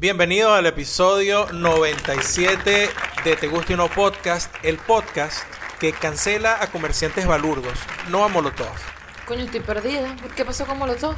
Bienvenido al episodio 97 de Te Guste o No Podcast, el podcast que cancela a comerciantes balurdos, no a Molotov. Coño, estoy perdida. ¿Qué pasó con Molotov?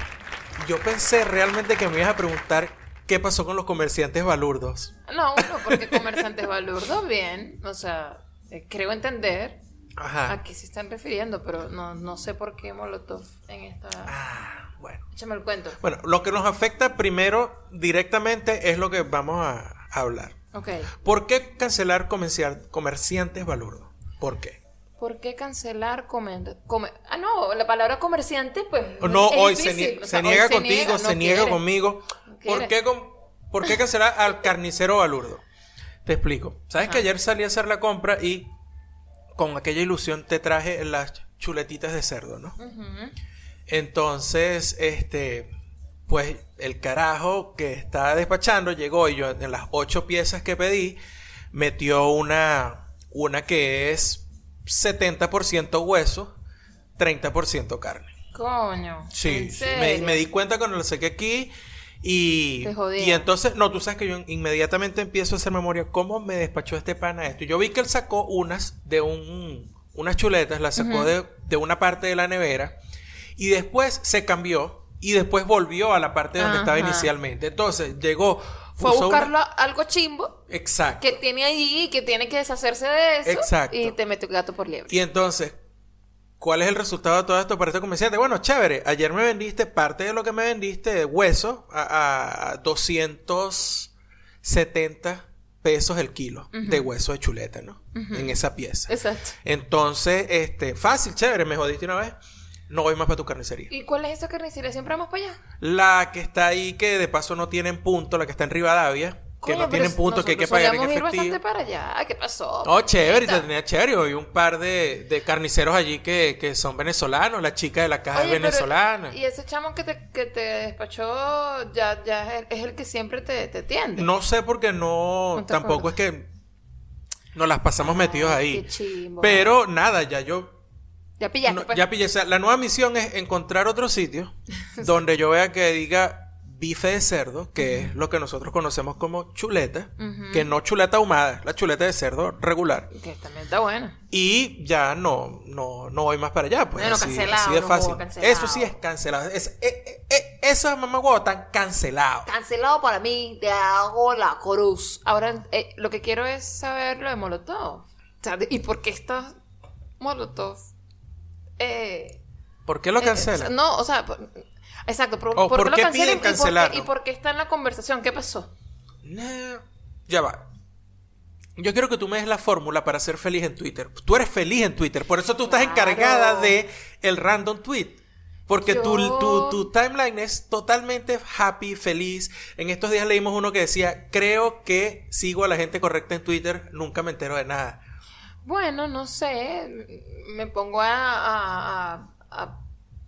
Yo pensé realmente que me ibas a preguntar qué pasó con los comerciantes balurdos. No, bueno, porque comerciantes balurdos, bien. O sea, eh, creo entender Ajá. a qué se están refiriendo, pero no, no sé por qué Molotov en esta... Ah, bueno. Échame el cuento. Bueno, lo que nos afecta primero directamente es lo que vamos a hablar. Ok. ¿Por qué cancelar comerciar- comerciantes balurdos? ¿Por qué? ¿Por qué cancelar comer, comer- Ah, no, la palabra comerciante, pues... No, es hoy se, difícil. nie- O se hoy niega contigo, niega, se niega conmigo. No ¿Por qué, con- ¿Por qué cancelar al carnicero balurdo? Te explico. Sabes que Ajá. ayer salí a hacer la compra y con aquella ilusión te traje las chuletitas de cerdo, ¿no? Entonces, este, pues el carajo que estaba despachando llegó y yo en las ocho piezas que pedí metió una, una que es 70% hueso, 30% carne. Coño. Sí, ¿en sí, me, me di cuenta cuando lo saqué aquí y, Te jodía. y entonces, no, tú sabes que yo inmediatamente empiezo a hacer memoria, ¿cómo me despachó este pana esto? Yo vi que él sacó unas de un, unas chuletas, las sacó de, de una parte de la nevera y después se cambió y después volvió a la parte donde estaba inicialmente. Entonces llegó, Fue a una- buscarlo algo chimbo Exacto. que tiene allí y que tiene que deshacerse de eso. Exacto. Y te mete gato por liebre. Y entonces, ¿cuál es el resultado de todo esto para este comerciante? Bueno, chévere. Ayer me vendiste parte de lo que me vendiste de hueso a, a 270 pesos el kilo de hueso de chuleta, ¿no? En esa pieza. Exacto. Entonces, este, fácil, chévere, me jodiste una vez. No voy más para tu carnicería. ¿Y cuál es esa carnicería? ¿Siempre vamos para allá? La que está ahí, que de paso no tienen punto, la que está en Rivadavia, que Coño, no tienen punto, que hay que pagar en solíamos ir efectivo. bastante para allá. ¿Qué pasó? Oh, chévere, te tenía chévere. Hoy un par de, de carniceros allí que, que son venezolanos. La chica de la caja Oye, es pero- venezolana. Y ese chamo que te, que te despachó ya, ya es, el, que siempre te, te atiende. No sé porque no, No tampoco es que nos las pasamos metidos ahí. qué chimbo. Pero nada, ya yo Ya pillaste, no- pues. ya pillé. O sea, la nueva misión es encontrar otro sitio donde yo vea que diga bife de cerdo, que es lo que nosotros conocemos como chuleta, que no chuleta ahumada, la chuleta de cerdo regular. Que también está bueno. Y ya no, no, no voy más para allá. Pues Bueno, así, cancelado, así de no fácil. cancelado. Eso sí es cancelado. Es, eh, eh, eh, esos mamagüevos están cancelados. Cancelado para mí, te hago la cruz. Ahora, eh, lo que quiero es saber lo de Molotov. O sea, de- ¿y por qué está Molotov? Eh, ¿Por qué lo eh, cancelan? no, o sea, por- exacto. Por, O, ¿por ¿por qué qué lo cancelan piden y por qué- cancelarlo? ¿Y por qué está en la conversación? ¿Qué pasó? No, Ya va. Yo quiero que tú me des la fórmula para ser feliz en Twitter. Tú eres feliz en Twitter, por eso tú estás Claro. encargada de el random tweet. Porque tu, tu, tu timeline es totalmente happy, feliz. En estos días leímos uno que decía, creo que sigo a la gente correcta en Twitter, nunca me entero de nada. Bueno, no sé. Me pongo a, a, a-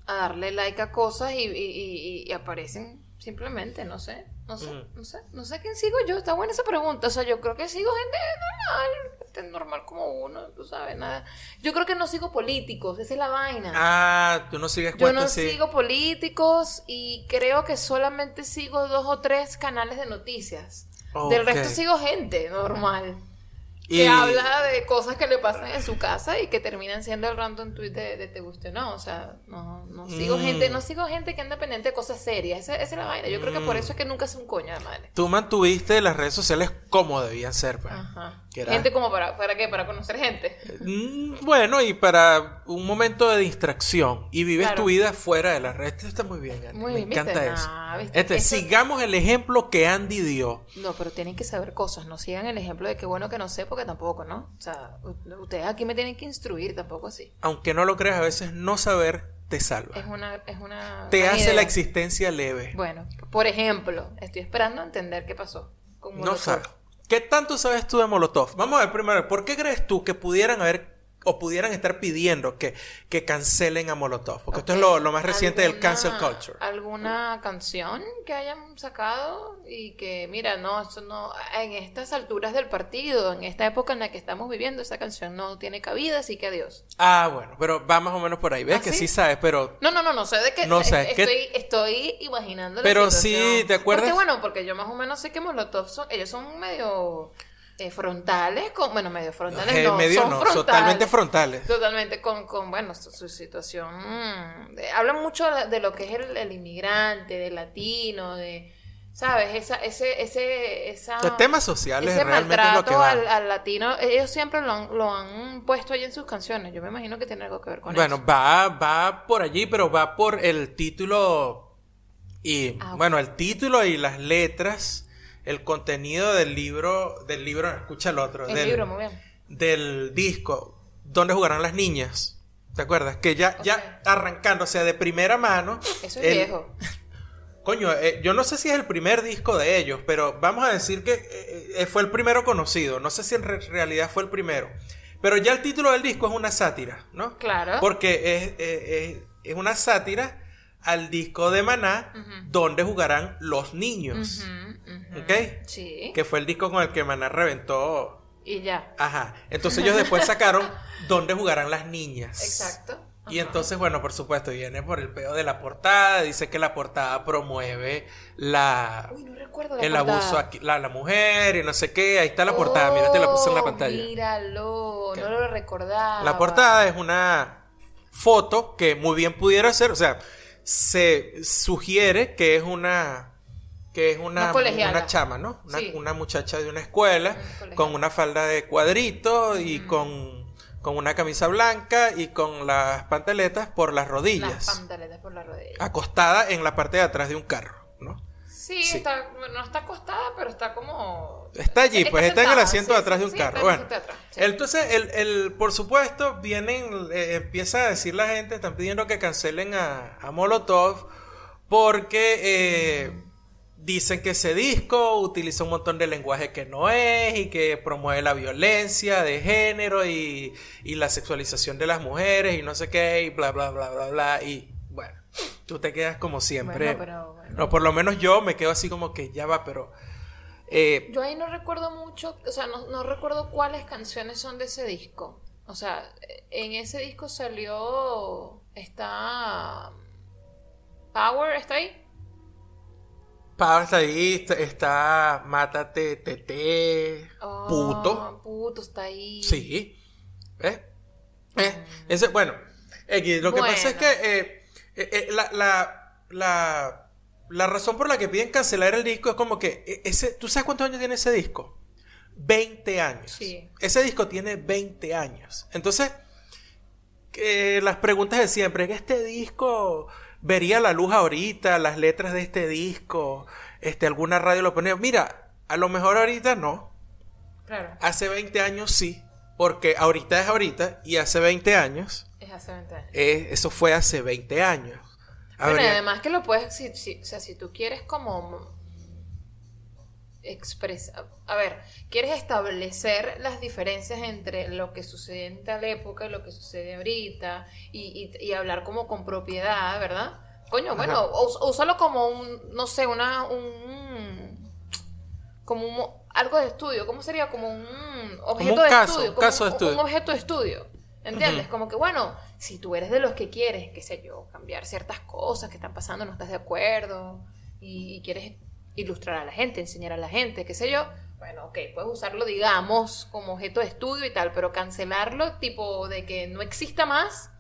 a- darle like a cosas y, y- y- y aparecen simplemente, no sé. No sé, no sé. No sé quién sigo yo. Está buena esa pregunta. O sea, yo creo que sigo gente normal. Gente normal como uno, tú sabes, nada. Yo creo que no sigo políticos. Esa es la vaina. Ah, tú no sigues Yo no sigo políticos y creo que solamente sigo dos o tres canales de noticias. Del resto sigo gente normal. Y- Que habla de cosas que le pasan en su casa y que terminan siendo el random tweet de, de te guste o no. O sea, no, no sigo Mm. gente, no sigo gente que anda pendiente de cosas serias. Esa, esa es la vaina. Yo creo que por Mm. eso es que nunca es un coño de madre. Tú mantuviste las redes sociales como debían ser. pues. Ajá. Era- Gente como para, ¿para qué? Para conocer gente. Mm, Bueno, y para un momento de distracción y vives Claro. tu vida fuera de la red. Esto está muy bien, Andy. Muy Me encanta ¿viste? eso. ¿viste? Este, Eso- sigamos el ejemplo que Andy dio. No, pero tienen que saber cosas. No sigan el ejemplo de que bueno que no sé porque tampoco, ¿no? O sea, ustedes aquí me tienen que instruir, tampoco así. Aunque no lo creas, a veces no saber te salva. Es una, es una. te hace idea. la existencia leve. Bueno, por ejemplo, estoy esperando a entender qué pasó. con no Molotov. ¿Qué tanto sabes tú de Molotov? Vamos a ver primero, ¿por qué crees tú que pudieran haber o pudieran estar pidiendo que, que cancelen a Molotov. Porque esto es lo, lo, más reciente del cancel culture. ¿Alguna canción que hayan sacado y que, mira, no, esto no, en estas alturas del partido, en esta época en la que estamos viviendo, esa canción no tiene cabida, así que adiós. Ah, bueno, pero va más o menos por ahí. ¿Ves ¿Ah, que sí? sabes, pero... No, no, no, no sé de qué. No sé. Estoy, estoy imaginando Pero sí, ¿te acuerdas? Porque bueno, porque yo más o menos sé que Molotov son, ellos son medio eh, frontales, con, bueno, medio frontales, eh, no, medio no, totalmente frontales. Totalmente con, con bueno, su, situación. Mm, hablan mucho de lo que es el, inmigrante, del latino, de, ¿sabes? Esa, ese, ese, esa... De temas sociales ese realmente lo que al, al, latino, ellos siempre lo han, lo han puesto ahí en sus canciones. Yo me imagino que tiene algo que ver con bueno, eso. Bueno, va, va por allí, pero va por el título y, ah, bueno, el título y las letras el contenido del libro, del libro, escucha el otro, el del, libro, muy bien. del disco, donde jugarán las niñas. ¿Te acuerdas? Que ya, ya arrancando, o sea, de primera mano. Eso es viejo. Coño, eh, yo no sé si es el primer disco de ellos, pero vamos a decir que eh, eh, fue el primero conocido. No sé si en realidad fue el primero. Pero ya el título del disco es una sátira, ¿no? Claro. Porque es, es una sátira al disco de Maná, donde jugarán los niños. ¿Ok? Sí. Que fue el disco con el que Maná reventó. Y ya. Ajá. Entonces ellos después sacaron donde jugarán las niñas. Exacto. Y entonces, bueno, por supuesto, viene por el pedo de la portada. Dice que la portada promueve la. Uy, no recuerdo la El abuso a la, mujer y no sé qué. Ahí está la portada. Mira, te la puse en la oh, pantalla. Míralo, no lo recordaba. La portada es una foto que muy bien pudiera ser. O sea, se sugiere que es una que es una, una, chama, ¿no? Una, muchacha de una escuela con una falda de cuadrito y con, con, una camisa blanca y con las pantaletas por las rodillas. Las pantaletas por las rodillas. Acostada en la parte de atrás de un carro, ¿no? Sí, Está, no está acostada, pero está como... Está allí, pues está, en el asiento de atrás de un carro. Bueno, entonces, el, el, por supuesto, vienen, eh, empieza a decir la gente, están pidiendo que cancelen a, a Molotov porque eh, dicen que ese disco utiliza un montón de lenguaje que no es y que promueve la violencia de género y, y la sexualización de las mujeres y no sé qué y bla, bla, bla, bla, bla. Y bueno, tú te quedas como siempre. No, por lo menos yo me quedo así como que ya va, pero... Eh, yo ahí no recuerdo mucho, o sea, no, no recuerdo cuáles canciones son de ese disco. O sea, en ese disco salió... Está... Power, ¿está ahí? Power está ahí, está, Mátate, Tete, oh, Puto. Puto está ahí. Sí. ¿Eh? ¿Eh? Ese, bueno, lo que pasa es que eh, eh, eh, la, la, la, la, razón por la que piden cancelar el disco es como que ese, ¿tú sabes cuántos años tiene ese disco? 20 años. Sí. Ese disco tiene 20 años. Entonces, las preguntas de siempre, que este disco vería la luz ahorita, las letras de este disco, este, alguna radio lo ponía. Mira, a lo mejor ahorita no. Claro. Hace 20 años sí, porque ahorita es ahorita y hace 20 años. Es hace 20 años. eso fue hace 20 años. Bueno, además que lo puedes, si, o sea, si tú quieres como expresa, a ver, quieres establecer las diferencias entre lo que sucede en tal época y lo que sucede ahorita y, y, hablar como con propiedad, ¿verdad? Coño, bueno, úsalo como un, no sé, una, un, como un, algo de estudio, ¿cómo sería? Como un objeto de estudio, un, caso de estudio. un objeto de estudio. ¿Entiendes? Como que, bueno, si tú eres de los que quieres, qué sé yo, cambiar ciertas cosas que están pasando, no estás de acuerdo y quieres ilustrar a la gente, enseñar a la gente, qué sé yo, bueno, ok, puedes usarlo, digamos, como objeto de estudio y tal, pero cancelarlo, tipo de que no exista más,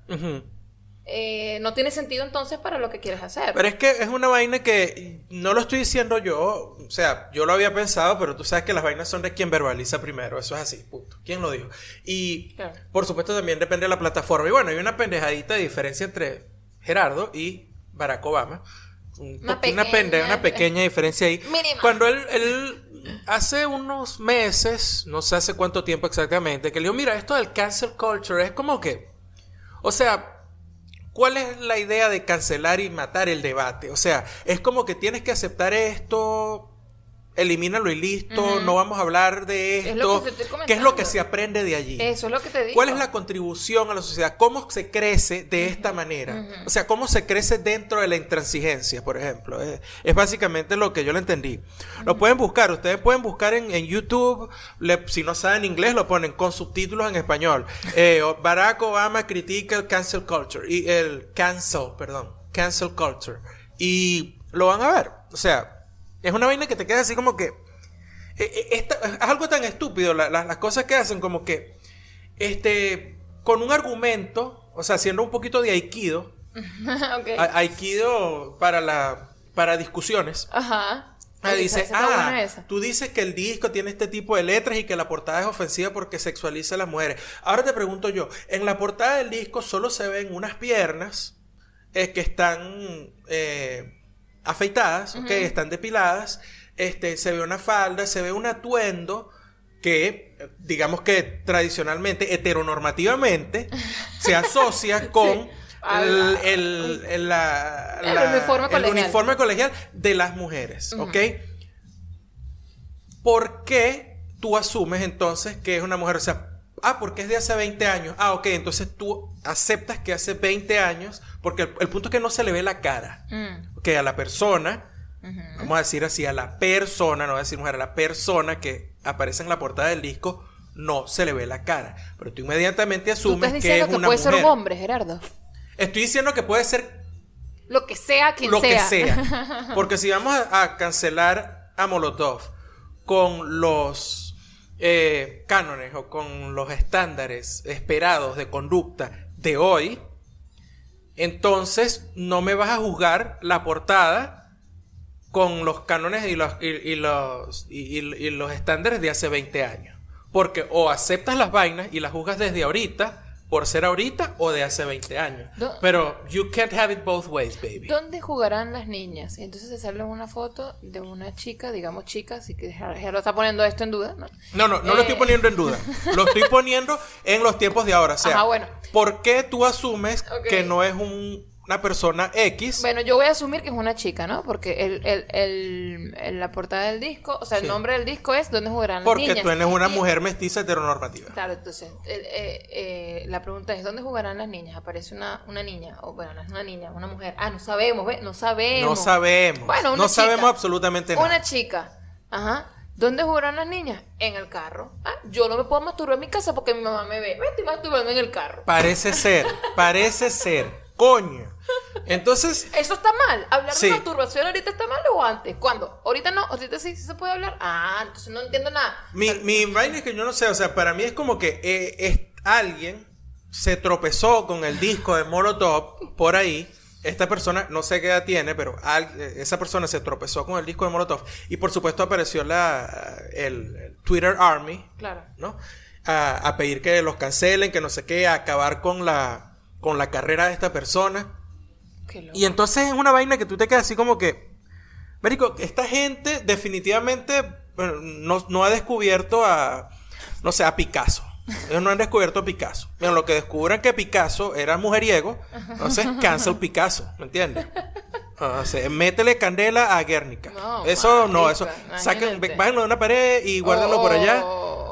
eh, no tiene sentido entonces para lo que quieres hacer. Pero es que es una vaina que no lo estoy diciendo yo, o sea, yo lo había pensado, pero tú sabes que las vainas son de quien verbaliza primero, eso es así, punto. ¿Quién lo dijo? Y por supuesto también depende de la plataforma. Y bueno, hay una pendejadita de diferencia entre Gerardo y Barack Obama una, pequeña, una, pequeña, diferencia ahí. Cuando él, él, hace unos meses, no sé hace cuánto tiempo exactamente, que le dijo, mira, esto del cancel culture es como que, o sea, ¿cuál es la idea de cancelar y matar el debate? O sea, es como que tienes que aceptar esto elimínalo y listo, no vamos a hablar de esto. ¿Qué es lo que se aprende de allí? Eso es lo que te digo. ¿Cuál es la contribución a la sociedad? ¿Cómo se crece de esta manera? O sea, ¿cómo se crece dentro de la intransigencia, por ejemplo? Es, es básicamente lo que yo le entendí. Lo pueden buscar, ustedes pueden buscar en, en YouTube, le- si no saben inglés, lo ponen con subtítulos en español. Eh, Barack Obama critica el cancel culture, y el cancel, perdón, cancel culture. Y lo van a ver. O sea, es una vaina que te queda así como que... eh, eh, esta- es algo tan estúpido, la- la- las cosas que hacen como que este, con un argumento, o sea, haciendo un poquito de aikido, a- aikido para la para discusiones. Ajá. Ah, dice, ah, tú dices que el disco tiene este tipo de letras y que la portada es ofensiva porque sexualiza a las mujeres. Ahora te pregunto yo, en la portada del disco solo se ven unas piernas eh, que están eh, afeitadas, ok, están depiladas, este, se ve una falda, se ve un atuendo que, digamos que tradicionalmente, heteronormativamente, se asocia con A el, el- el- la- El la- uniforme colegial. uniforme colegial de las mujeres, ¿ok? ¿Por qué tú asumes entonces que es una mujer? O sea, ah, porque es de hace 20 años. Ah, ok, entonces tú aceptas que hace 20 años, porque el, el punto es que no se le ve la cara. Mm, Que a la persona, vamos a decir así, a la persona, no voy a decir mujer, a la persona que aparece en la portada del disco, no se le ve la cara. Pero tú inmediatamente Tú asumes estás que es que, una puede mujer. ser un hombre, Gerardo. Estoy diciendo que puede ser Lo que sea quien lo sea. que sea. Porque si vamos a, a cancelar a Molotov con los eh, cánones o con los estándares esperados de conducta de hoy, entonces no me vas a juzgar la portada con los cánones y los, y, los, y los estándares de hace 20 años. Porque o aceptas las vainas y las juzgas desde ahorita, por ser ahorita, o de hace 20 años. Do- Pero you can't have it both ways, baby. ¿Dónde jugarán las niñas? Y entonces se sale una foto de una chica, digamos chica, así que ya lo está poniendo esto en duda, ¿no? No, no, no lo Eh, estoy poniendo en duda. Lo estoy poniendo en los tiempos de ahora. O sea, Ajá, bueno. ¿por qué tú asumes que no es un- una persona X? Bueno, yo voy a asumir que es una chica, ¿no? Porque el, el, el- el- la portada del disco, o sea, el nombre del disco es ¿Dónde jugarán las porque niñas? tú eres una Y- mujer mestiza heteronormativa. Claro, entonces, eh, eh, eh, la pregunta es, ¿dónde jugarán las niñas? Aparece una, una niña, o bueno, no es una niña, una mujer. Ah, no sabemos, ¿ves? No sabemos. No sabemos. Bueno, una no chica. sabemos absolutamente nada. Una chica, ajá. ¿Dónde jugarán las niñas? En el carro. Ah, yo no me puedo masturbar en mi casa porque mi mamá me ve. Me estoy masturbando en el carro. Parece ser, parece ser. Coño. Entonces, ¿Eso está mal? ¿Hablar Sí. de masturbación ahorita está mal o antes? ¿Cuándo? ¿Ahorita no? ¿Ahorita sí, sí se puede hablar? Ah, entonces no entiendo nada. mi, mi vaina es que yo no sé, o sea, para mí es como que eh, es, alguien se tropezó con el disco de Molotov por ahí. Esta persona, no sé qué edad tiene, pero al- eh, esa persona se tropezó con el disco de Molotov. Y por supuesto apareció la, el, el Twitter Army, Claro. ¿no? A, a pedir que los cancelen, que no sé qué, a acabar con la, con la carrera de esta persona. Y entonces es una vaina que tú te quedas así como que. Marico, esta gente definitivamente bueno, no, no ha descubierto a. No sé, a Picasso. Ellos no han descubierto a Picasso. En lo que descubran que Picasso era mujeriego, entonces cancel Picasso, ¿me entiendes? O sea, métele candela a Guernica. No, eso no, eso. Saquen, bájenlo de una pared y guárdenlo por allá.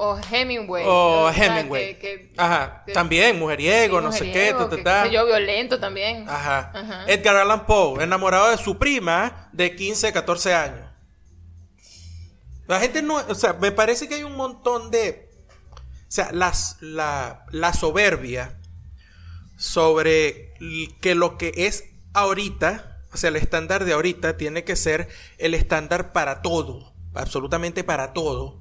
O, o Hemingway. O sea, Hemingway. que- que- Ajá. que- También, mujeriego, sí, no sé qué, ta, yo, violento también. Ajá. Ajá. Edgar Allan Poe, enamorado de su prima de 15, 14 años. La gente no, o sea, me parece que hay un montón de, o sea, las, la, la soberbia sobre que lo que es ahorita, o sea, el estándar de ahorita tiene que ser el estándar para todo, absolutamente para todo.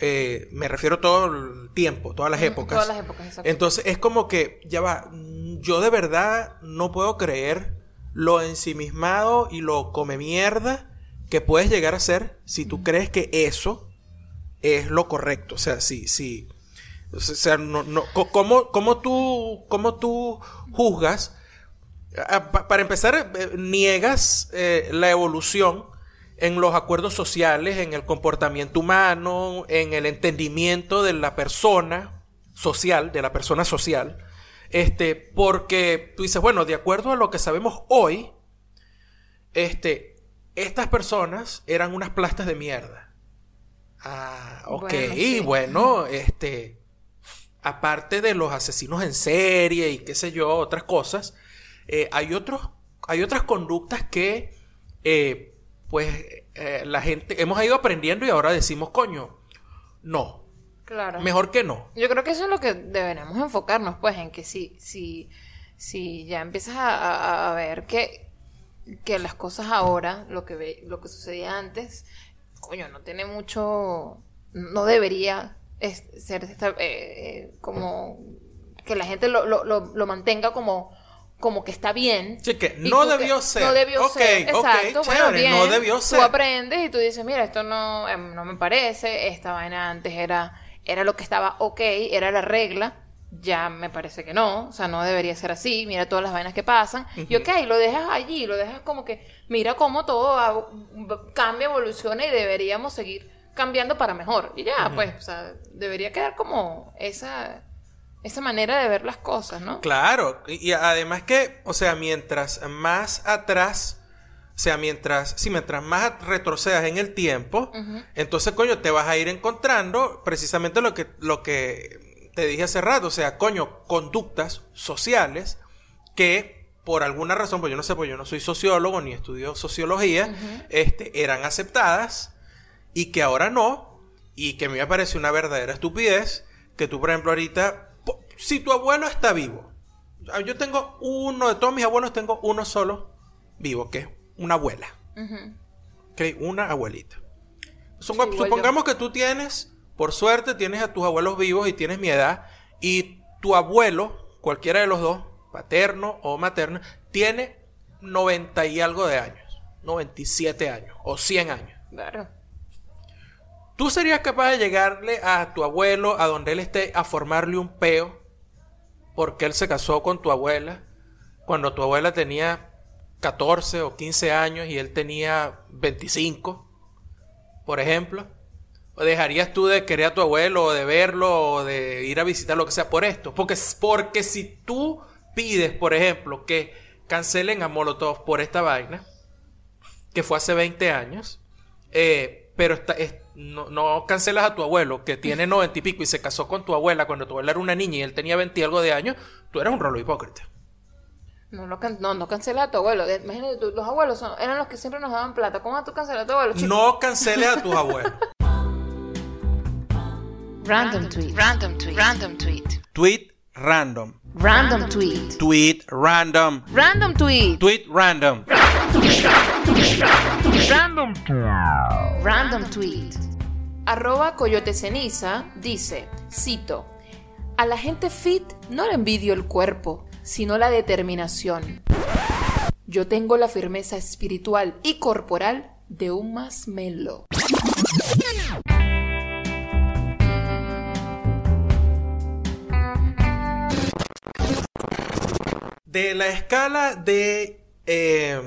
Eh, me refiero todo el tiempo, todas las épocas. todas las épocas, exacto. Entonces es como que, ya va, yo de verdad no puedo creer lo ensimismado y lo come mierda que puedes llegar a ser si tú crees que eso es lo correcto. O sea, si, si, o sea, no, no, ¿cómo, cómo tú, cómo tú juzgas? Pa- Para empezar, eh, niegas eh, la evolución en los acuerdos sociales, en el comportamiento humano, en el entendimiento de la persona social, de la persona social, este, porque tú dices, bueno, de acuerdo a lo que sabemos hoy, este, estas personas eran unas plastas de mierda. Ah, ok, Bueno, sí. bueno, este, aparte de los asesinos en serie y qué sé yo, otras cosas, eh, hay otros, hay otras conductas que, eh, pues, eh, la gente, hemos ido aprendiendo y ahora decimos, coño, no, Claro. mejor que no. Yo creo que eso es lo que deberíamos enfocarnos, pues, en que si, si, si ya empiezas a, a- a ver que, que las cosas ahora, lo que ve, lo que sucedía antes, coño, no tiene mucho, no debería es- ser esta- eh, eh, como que la gente lo, lo, lo, lo mantenga como, como que está bien. Sí, que no que- debió ser. No debió ser. Exacto. chévere, no bien. debió ser. Tú aprendes y tú dices, mira, esto no, em, no me parece, esta vaina antes era, era lo que estaba ok, era la regla, ya me parece que no, o sea, no debería ser así, mira todas las vainas que pasan, y ok, lo dejas allí, lo dejas como que, mira cómo todo cambia, evoluciona y deberíamos seguir cambiando para mejor. Y ya, pues, o sea, debería quedar como esa, esa manera de ver las cosas, ¿no? Claro, y, y además que, o sea, mientras más atrás, o sea, mientras, sí, mientras más retrocedas en el tiempo, entonces, coño, te vas a ir encontrando precisamente lo que, lo que te dije hace rato, o sea, coño, conductas sociales que por alguna razón, pues yo no sé, pues yo no soy sociólogo ni estudio sociología, este, eran aceptadas y que ahora no, y que a mí me parece una verdadera estupidez, que tú, por ejemplo, ahorita, si tu abuelo está vivo, ah, yo tengo uno, de todos mis abuelos tengo uno solo vivo, que es una abuela. ¿ok? Una abuelita. Sí, yo. supongamos que tú tienes, por suerte, tienes a tus abuelos vivos y tienes mi edad, y tu abuelo, cualquiera de los dos, paterno o materno, tiene 90 y algo de años, 97 años o 100 años. Claro. ¿Tú serías capaz de llegarle a tu abuelo, a donde él esté, a formarle un peo? Porque él se casó con tu abuela cuando tu abuela tenía 14 o 15 años y él tenía 25, por ejemplo. ¿O dejarías tú de querer a tu abuelo o de verlo o de ir a visitar lo que sea por esto? Porque, porque si tú pides, por ejemplo, que cancelen a Molotov por esta vaina, que fue hace 20 años, eh, pero está- es- no, no cancelas a tu abuelo que tiene 90 y pico y se casó con tu abuela cuando tu abuela era una niña y él tenía 20 y algo de años, tú eres un rolo hipócrita. No, no, no, no cancela a tu abuelo. De- Imagínate, tú, los abuelos son- eran los que siempre nos daban plata. ¿Cómo vas tú cancelar a tu abuelo, chico? No canceles a tus abuelos. Random tweet. Random tweet. Random tweet. Tweet random. Random tweet. Tweet random. Random tweet. Tweet random. Random tweet. Arroba Coyote Ceniza dice, cito, a la gente fit no le envidio el cuerpo, sino la determinación. Yo tengo la firmeza espiritual y corporal de un masmelo. De la escala de eh,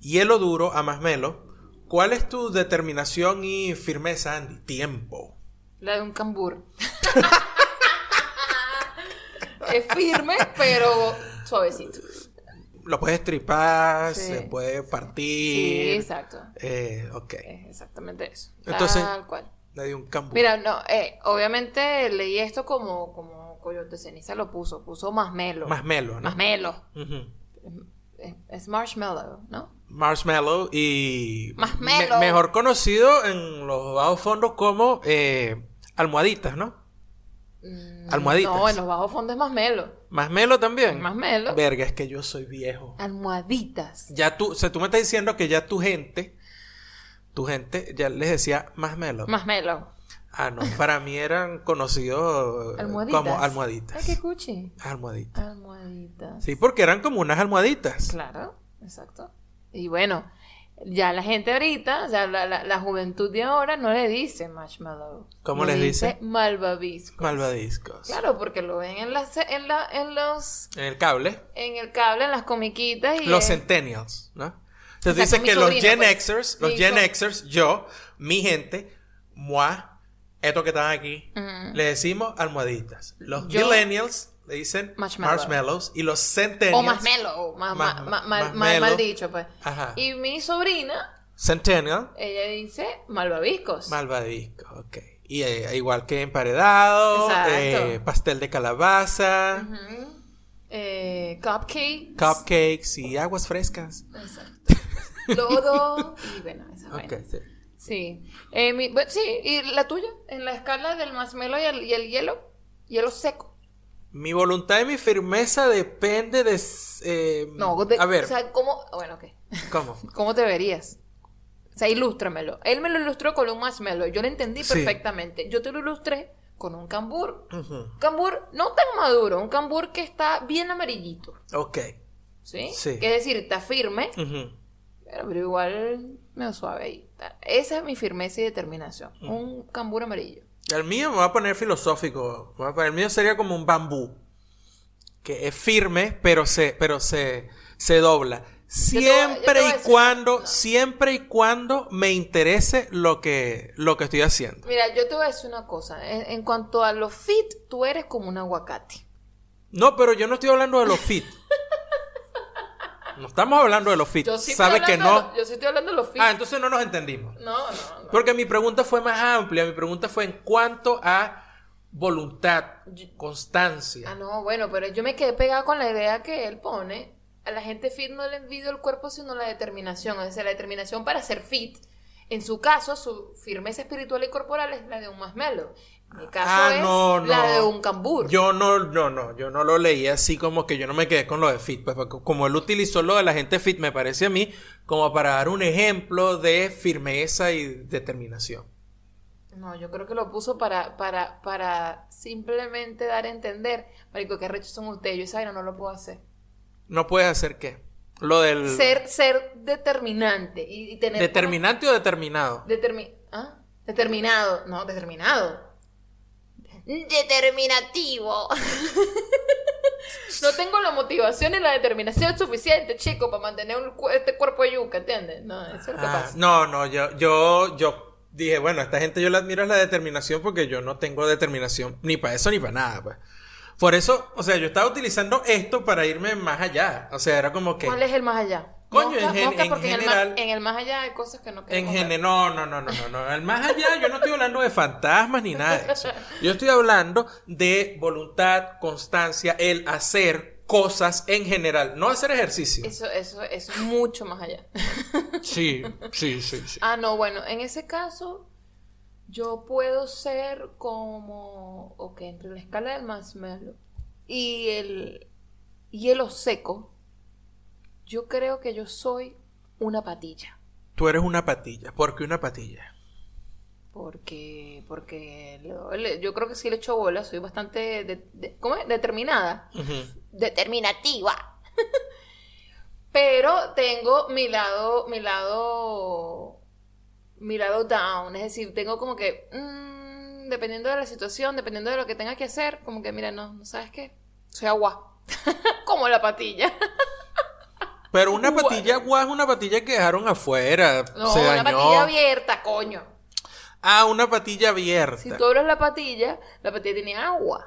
hielo duro a masmelo, ¿cuál es tu determinación y firmeza, Andy? Tiempo. La de un cambur. es firme, pero suavecito. Lo puedes tripar, Sí. se puede Sí, partir. exacto. Eh, ok. Es exactamente eso. Entonces- Tal cual. Le di un cambur. Mira, no, eh, obviamente leí esto como, como Coyote Ceniza lo puso, puso masmelo. Masmelo, ¿no? Masmelo. Ujú. Es, es marshmallow, ¿no? Marshmallow y Marshmallow. me- mejor conocido en los bajos fondos como eh, almohaditas, ¿no? Mm, Almohaditas. No, en los bajos fondos es masmelo. Masmelo también. Masmelo. Verga, es que yo soy viejo. Almohaditas. Ya tú, o sea, tú me estás diciendo que ya tu gente, tu gente ya les decía masmelo. Masmelo. Ah, no, para mí eran conocidos eh, Almohaditas. como almohaditas. Ay, qué cuchi. Almohaditas. Almohaditas. Sí, porque eran como unas almohaditas. Claro, exacto. Y bueno, ya la gente ahorita, o sea, la, la, la juventud de ahora no le dice marshmallow. ¿Cómo Le les dice? malvavisco. Malvadiscos. Claro, porque lo ven en las en la en los En el cable. en el cable, en las comiquitas y Los en- centennials, ¿no? Entonces Exacto, dicen que los Gen pues. Xers, los Gen Xers, yo, mi gente, moi, estos que están aquí, Ujú. le decimos almohaditas. Los Yo- millennials le dicen Marshmallow. marshmallows y los centennials. o marshmallow, ma- ma- Más- ma- mal, dicho, pues. Ajá. Y mi sobrina Centennial. Ella dice malvaviscos. Malvavisco, ok. Y eh, igual que emparedado, eh, pastel de calabaza, Ujú. Eh, cupcake. cupcakes y aguas frescas. Exacto. Lodo. y bueno, esa Ok, vaina. sí. Sí. Eh, mi- sí, ¿y la tuya? En la escala del marshmallow y el, y el hielo. Hielo seco. Mi voluntad y mi firmeza depende de... eh, No, de- a ver, O sea, ¿cómo? Bueno, ok. ¿cómo? ¿Cómo te verías? O sea, ilústramelo. Él me lo ilustró con un marshmallow. Yo lo entendí Sí. perfectamente. Yo te lo ilustré con un cambur. Un cambur no tan maduro, un cambur que está bien amarillito. Ok. ¿Sí? Sí. Que es decir, está firme, pero igual medio suave ahí. Esa es mi firmeza y determinación. Un cambur amarillo. El mío me va a poner filosófico. El mío sería como un bambú. Que es firme, pero se, pero se, se dobla. Siempre voy y cuando, no. siempre y cuando me interese lo que, lo que estoy haciendo. Mira, yo te voy a decir una cosa. En, en cuanto a los fit, tú eres como un aguacate. No, pero yo no estoy hablando de los fit. No estamos hablando de los fit. Yo sí Sabe estoy que no. de lo- yo sí estoy hablando de los fit. Ah, entonces no nos entendimos. No, no, no. Porque mi pregunta fue más amplia. Mi pregunta fue en cuanto a voluntad, constancia. Ah, no, bueno, pero yo me quedé pegada con la idea que él pone. A la gente fit no le envidio el cuerpo, sino la determinación. Es decir, la determinación para ser fit. En su caso, su firmeza espiritual y corporal es la de un marshmallow. Mi caso Ah, es no, la no. de un cambur. Yo no, no, no, yo no lo leí así como que yo no me quedé con lo de fit, pues como él utilizó lo de la gente fit, me parece a mí como para dar un ejemplo de firmeza y determinación. No, yo creo que lo puso para, para, para simplemente dar a entender, marico, qué rechos son ustedes. Yo esa vaina no lo puedo hacer. No puedes hacer qué. Lo del Ser, ser determinante y, y tener... determinante o determinado. Determi- ¿Ah? Determinado. No, determinado. Determinativo. no tengo la motivación y la determinación suficiente, chico, para mantener un este cuerpo de yuca, ¿entiendes? No, eso es lo que Ah, pasa. no, no, yo, yo, yo dije, bueno, esta gente yo la admiro es la determinación porque yo no tengo determinación ni para eso ni para nada, pues. Por eso, o sea, yo estaba utilizando esto para irme más allá. O sea, era como que. ¿Cuál es el más allá? Coño, Mosca, en gen- mosca, en porque el general- más- en el más allá hay cosas que no En queremos ver. general, no, no, no, no, no, no. Al más allá, yo no estoy hablando de fantasmas ni nada de eso. Yo estoy hablando de voluntad, constancia, el hacer cosas en general, no hacer ejercicio. Eso, eso, eso es mucho más allá. Sí, sí, sí, sí. Ah, no, bueno, en ese caso, yo puedo ser como, ok, entre la escala del marshmallow y el hielo seco, yo creo que yo soy una patilla. Tú eres una patilla. ¿Por qué una patilla? Porque, porque le- le- yo creo que sí le echo bola, soy bastante, de- de- ¿cómo es? Determinada. Ujú. Determinativa. Pero tengo mi lado, mi lado, mi lado down. Es decir, tengo como que, mm, dependiendo de la situación, dependiendo de lo que tenga que hacer, como que, mira, no, no sabes qué, soy agua. como la patilla. Pero una patilla guau es una patilla que dejaron afuera. No, se una dañó. patilla abierta, coño. Ah, una patilla abierta. Si tú abres la patilla, la patilla tiene agua.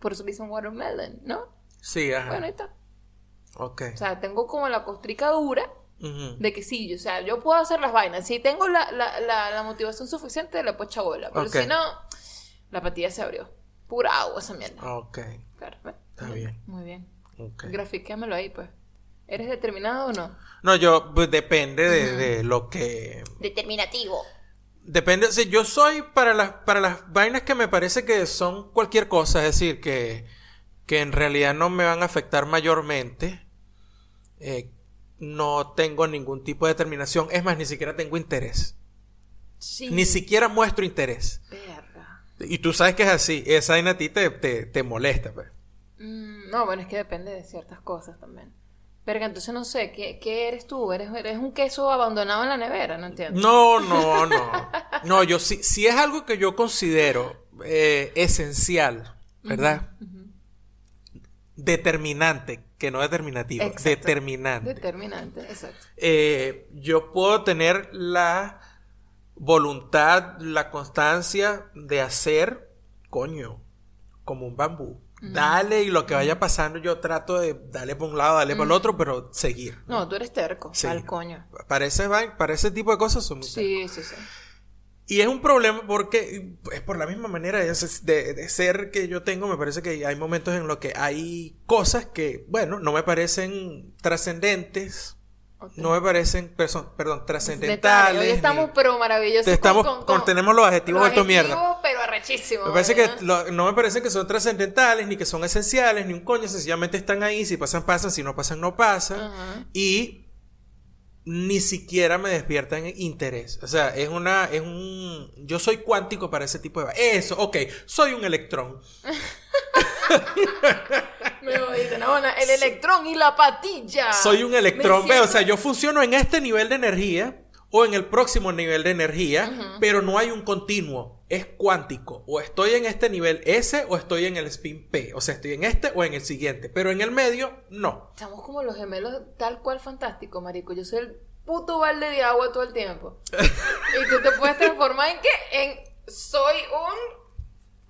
Por eso le dicen watermelon, ¿no? Sí, ajá. Bueno, ahí está. ok. O sea, tengo como la costrica dura de que sí, o sea, yo puedo hacer las vainas. Si tengo la, la, la, la motivación suficiente, le puedo echar bola. Pero si no, la patilla se abrió. Pura agua esa mierda. Ok, Claro, ¿ves? está bien. Muy bien. ok. Grafiquémelo ahí, pues. ¿Eres determinado o no? No, yo, pues depende de, de lo que. Determinativo. Depende, o sea, yo soy para las, para las vainas que me parece que son cualquier cosa, es decir, que, que en realidad no me van a afectar mayormente. eh, no tengo ningún tipo de determinación, es más, ni siquiera tengo interés. Sí. Ni siquiera muestro interés. Y tú sabes que es así, esa vaina a ti te, te, te molesta, pues. Mm, no, bueno, es que depende de ciertas cosas también. Verga, entonces no sé, ¿qué, qué eres tú? ¿Eres, ¿Eres un queso abandonado en la nevera? No entiendo. No, no, no. No, yo sí, si es algo que yo considero eh, esencial, ¿verdad? Determinante, que no determinativo, Exacto. determinante. Determinante, exacto. Eh, yo puedo tener la voluntad, la constancia de hacer, coño, como un bambú. Dale y lo que vaya pasando yo trato de darle para un lado, darle para el otro, pero seguir. No, tú eres terco. Sí. Al coño. Para ese, para ese tipo de cosas son muy Sí, sí, sí. Y es un problema porque es por la misma manera de, de- de ser que yo tengo, me parece que hay momentos en los que hay cosas que, bueno, no me parecen trascendentes, No me parecen, perdón, trascendentales. Hoy estamos ni- pero maravillosos. Estamos- con- tenemos los adjetivos vueltos mierda. pero. Me parece que no me parece que son trascendentales, ni que son esenciales, ni un coño, sencillamente están ahí, si pasan, pasan, si no pasan, no pasan. Y ni siquiera me despiertan interés. O sea, es una, es un, yo soy cuántico para ese tipo de... Eso, ok, soy un electrón. Me jodiste, no, el electrón y la patilla. Soy un electrón. Ve, o siento- sea, yo funciono en este nivel de energía o en el próximo nivel de energía, pero no hay un continuo. Es cuántico. O estoy en este nivel S o estoy en el spin P. O sea, estoy en este o en el siguiente. Pero en el medio, no. Estamos como los gemelos tal cual fantástico, marico. Yo soy el puto balde de agua todo el tiempo. y tú te puedes transformar en qué? En soy un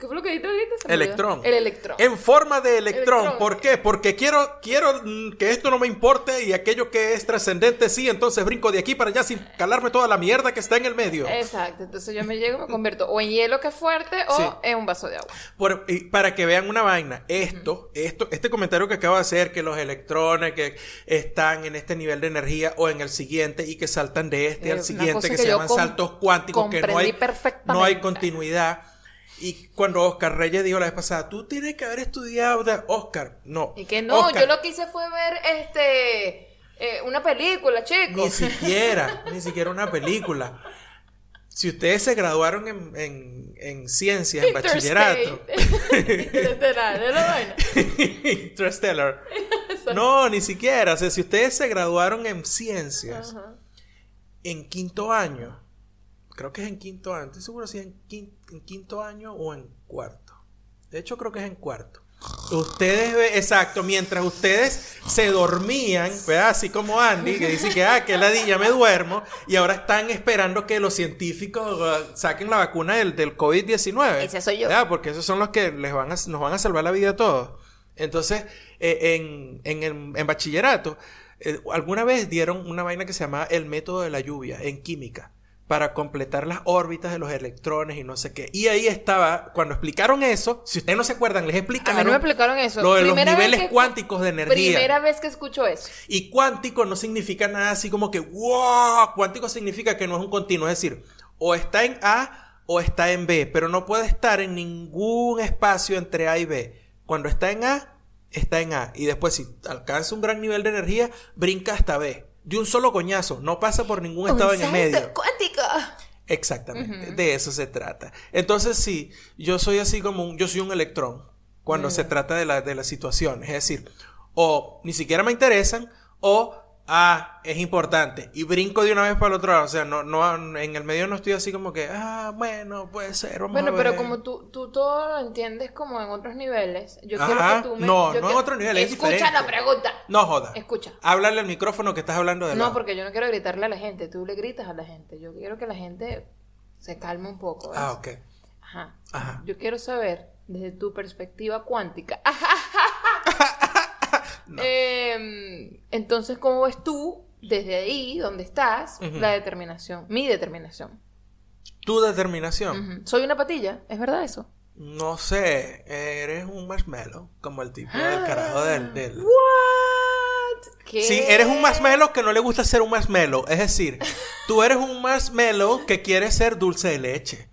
¿Qué fue lo que dijiste ahorita? Electrón. El electrón. En forma de electrón. Electrón. ¿Por qué? Porque quiero, quiero mm, que esto no me importe y aquello que es trascendente sí, entonces brinco de aquí para allá sin calarme toda la mierda que está en el medio. Exacto. Entonces yo me llego y me convierto o en hielo que es fuerte o Sí. en un vaso de agua. Por- y para que vean una vaina, esto, esto, este comentario que acabo de hacer, que los electrones que están en este nivel de energía o en el siguiente y que saltan de este Eh, al siguiente, que, que se llaman saltos cuánticos, que no hay, no hay continuidad. Y cuando Oscar Reyes dijo la vez pasada, tú tienes que haber estudiado Oscar. No. Y que no, Oscar, yo lo que hice fue ver este eh, una película, chicos. Ni siquiera, ni siquiera una película. Si ustedes se graduaron en, en, en ciencias, en bachillerato. Interstellar. No, ni siquiera. O sea, si ustedes se graduaron en ciencias en quinto año, creo que es en quinto año, estoy seguro si es en quin- en quinto, año o en cuarto. De hecho, creo que es en cuarto. Ustedes, ve- exacto, mientras ustedes se dormían, ¿verdad? Así como Andy, que dice que, ah, que ladilla me duermo, y ahora están esperando que los científicos uh, saquen la vacuna del, del COVID-19. Ese soy yo. ¿verdad? Porque esos son los que les van a, nos van a salvar la vida a todos. Entonces, eh, en, en, en bachillerato, eh, alguna vez dieron una vaina que se llamaba el método de la lluvia en química para completar las órbitas de los electrones y no sé qué. Y ahí estaba, cuando explicaron eso, si ustedes no se acuerdan, les A explicaron mí no me explicaron eso. lo de los Primera niveles cuánticos de energía. Primera vez que escucho eso. Y cuántico no significa nada así como que, wow, cuántico significa que no es un continuo, es decir, o está en A o está en B, pero no puede estar en ningún espacio entre A y B. Cuando está en A, está en A. Y después si alcanza un gran nivel de energía, brinca hasta B. De un solo coñazo, no pasa por ningún estado en el medio. cuántico. Exactamente, de eso se trata. Entonces sí, yo soy así como un, yo soy un electrón cuando se trata de, la, de las situaciones. Es decir, o ni siquiera me interesan o, ah, es importante. Y brinco de una vez para el otro lado. O sea, no, no, en el medio no estoy así como que, ah, bueno, puede ser. Vamos Bueno, a pero ver". como tú, tú todo lo entiendes como en otros niveles, yo Ajá. quiero que tú me... No, yo no en otros niveles, es Escucha diferente. la pregunta. No joda. Escucha. Háblale al micrófono que estás hablando de No, lado. porque yo no quiero gritarle a la gente, tú le gritas a la gente. Yo quiero que la gente se calme un poco. ¿ves? Ah, ok. Ajá. Ajá. Yo quiero saber, desde tu perspectiva cuántica. Em, entonces, ¿cómo ves tú, desde ahí, donde estás, la determinación? Mi determinación. Tu determinación. Soy una patilla, ¿es verdad eso? No sé, eres un marshmallow, como el tipo del carajo del... del... What? ¿Qué? Sí, eres un marshmallow que no le gusta ser un marshmallow. Es decir, tú eres un marshmallow que quiere ser dulce de leche.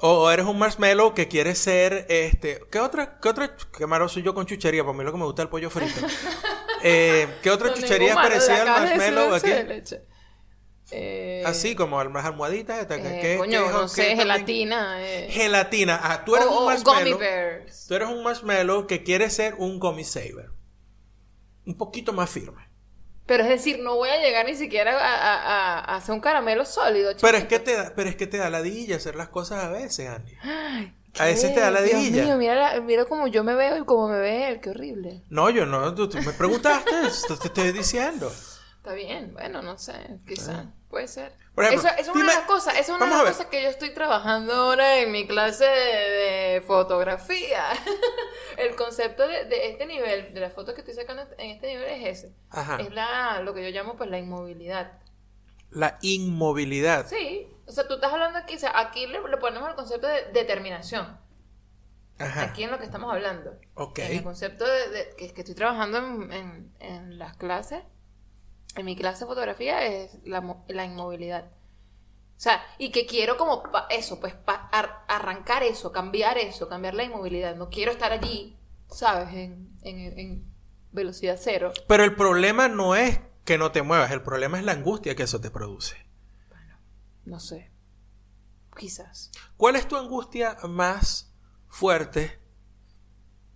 O eres un marshmallow que quiere ser, este... ¿Qué otra? ¿Qué otra? Qué malo soy yo con chuchería. Para mí lo que me gusta es el pollo frito. Eh, ¿Qué otra chuchería es parecida al marshmallow aquí? Eh, Así como las almohaditas. que- eh, coño, que- no sé, gelatina. Eh. Gelatina. Ah, tú eres O- un marshmallow. gummy bears. Tú eres un marshmallow que quiere ser un gummy saver. Un poquito más firme. Pero es decir, no voy a llegar ni siquiera a, a- hacer un caramelo sólido. Pero es chiquito. que te da, pero es que te da ladilla hacer las cosas a veces, Andy. A veces te da Dios ladilla. mío, mira, la- mira cómo yo me veo y cómo me ve él, qué horrible. No, yo no, tú, tú me preguntaste, te estoy diciendo. Está bien, bueno, no sé, quizá. Puede ser. Por ejemplo, eso, eso es una dime- de las cosas, eso es una de las cosas que yo estoy trabajando ahora en mi clase de, de fotografía. El concepto de, de este nivel, de la foto que estoy sacando en este nivel es ese. Ajá. Es la, lo que yo llamo pues la inmovilidad. La inmovilidad. Sí, o sea, tú estás hablando aquí, o sea, aquí le, le ponemos el concepto de determinación. Ajá. Aquí en lo que estamos hablando. Ok. En el concepto de, de- que, que estoy trabajando en, en- en las clases, en mi clase de fotografía, es la, mo- la inmovilidad. O sea, y que quiero como eso, pues ar- arrancar eso, cambiar eso, cambiar la inmovilidad. No quiero estar allí, ¿sabes? En, en- en velocidad cero. Pero el problema no es que no te muevas, el problema es la angustia que eso te produce. No sé. Quizás. ¿Cuál es tu angustia más fuerte?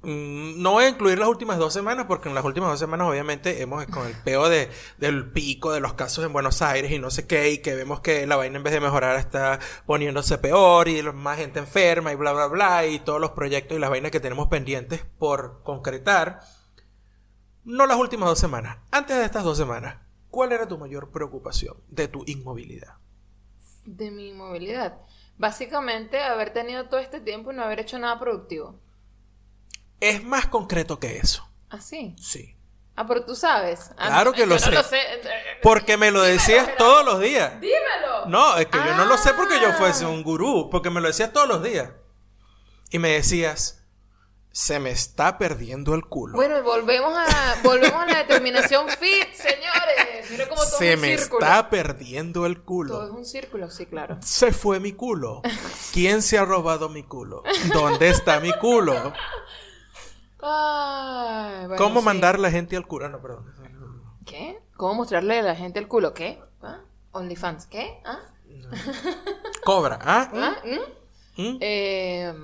Mm, No voy a incluir las últimas dos semanas porque en las últimas dos semanas obviamente hemos con el peo de, del pico de los casos en Buenos Aires y no sé qué y que vemos que la vaina en vez de mejorar está poniéndose peor y más gente enferma y bla bla bla y todos los proyectos y las vainas que tenemos pendientes por concretar. No las últimas dos semanas, antes de estas dos semanas, ¿cuál era tu mayor preocupación de tu inmovilidad? De mi inmovilidad. Básicamente, haber tenido todo este tiempo y no haber hecho nada productivo. Es más concreto que eso. Así. Sí. Ah, pero tú sabes. Ah, Claro que yo lo no sé. lo sé. Porque me lo decías todos los días. Dímelo. No, es que yo no lo sé porque yo Ah. fuese un gurú, porque me lo decías todos los días. Y me decías, se me está perdiendo el culo. Bueno, y volvemos a, volvemos a la determinación fit, señores. Mira cómo todo se es un me círculo. está perdiendo el Todo es culo. un círculo, sí, claro. Se fue mi culo. ¿Quién se ha robado mi culo? ¿Dónde está mi culo? Ay, bueno, ¿Cómo sí. mandar la gente al culo? Ah, No, perdón. ¿Qué? ¿Cómo mostrarle a la gente el culo? ¿Qué? ¿Ah? OnlyFans. ¿Qué? ¿Ah? Cobra, ¿ah? ¿Ah? ¿Mm? ¿Mm? Eh,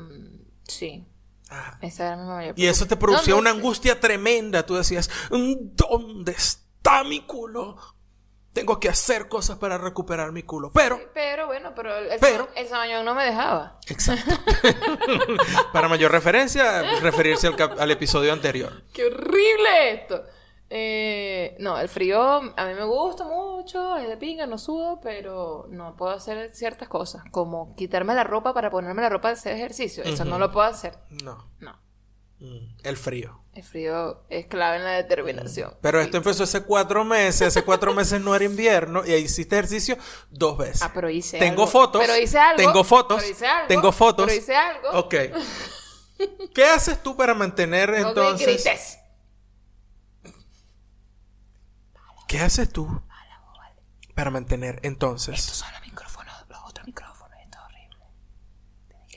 sí. Ah. Esa era mi mayor Y eso te producía una angustia tremenda. Tú decías, ¿dónde está mi culo? Tengo que hacer cosas para recuperar mi culo. Pero, Pero bueno, pero el, Pero- el Samañón no me dejaba. exacto. para mayor referencia, referirse al, episodio anterior. ¡Qué horrible esto! Eh, no, el frío a mí me gusta mucho, es de pinga, no sudo, pero no puedo hacer ciertas cosas, como quitarme la ropa para ponerme la ropa de hacer ejercicio. Eso no lo puedo hacer. No. No. Mm, El frío. El frío es clave en la determinación. Pero Sí. esto empezó hace cuatro meses. Hace cuatro meses no era invierno. Y ahí hiciste ejercicio dos veces. Ah, pero hice Tengo algo. fotos. Pero hice algo. Tengo fotos. Pero hice algo. Tengo fotos. Pero hice algo. Ok. ¿Qué haces tú para mantener No me entonces? grites. ¿Qué haces tú para mantener entonces Son los micrófonos, los otros micrófonos, esto es horrible.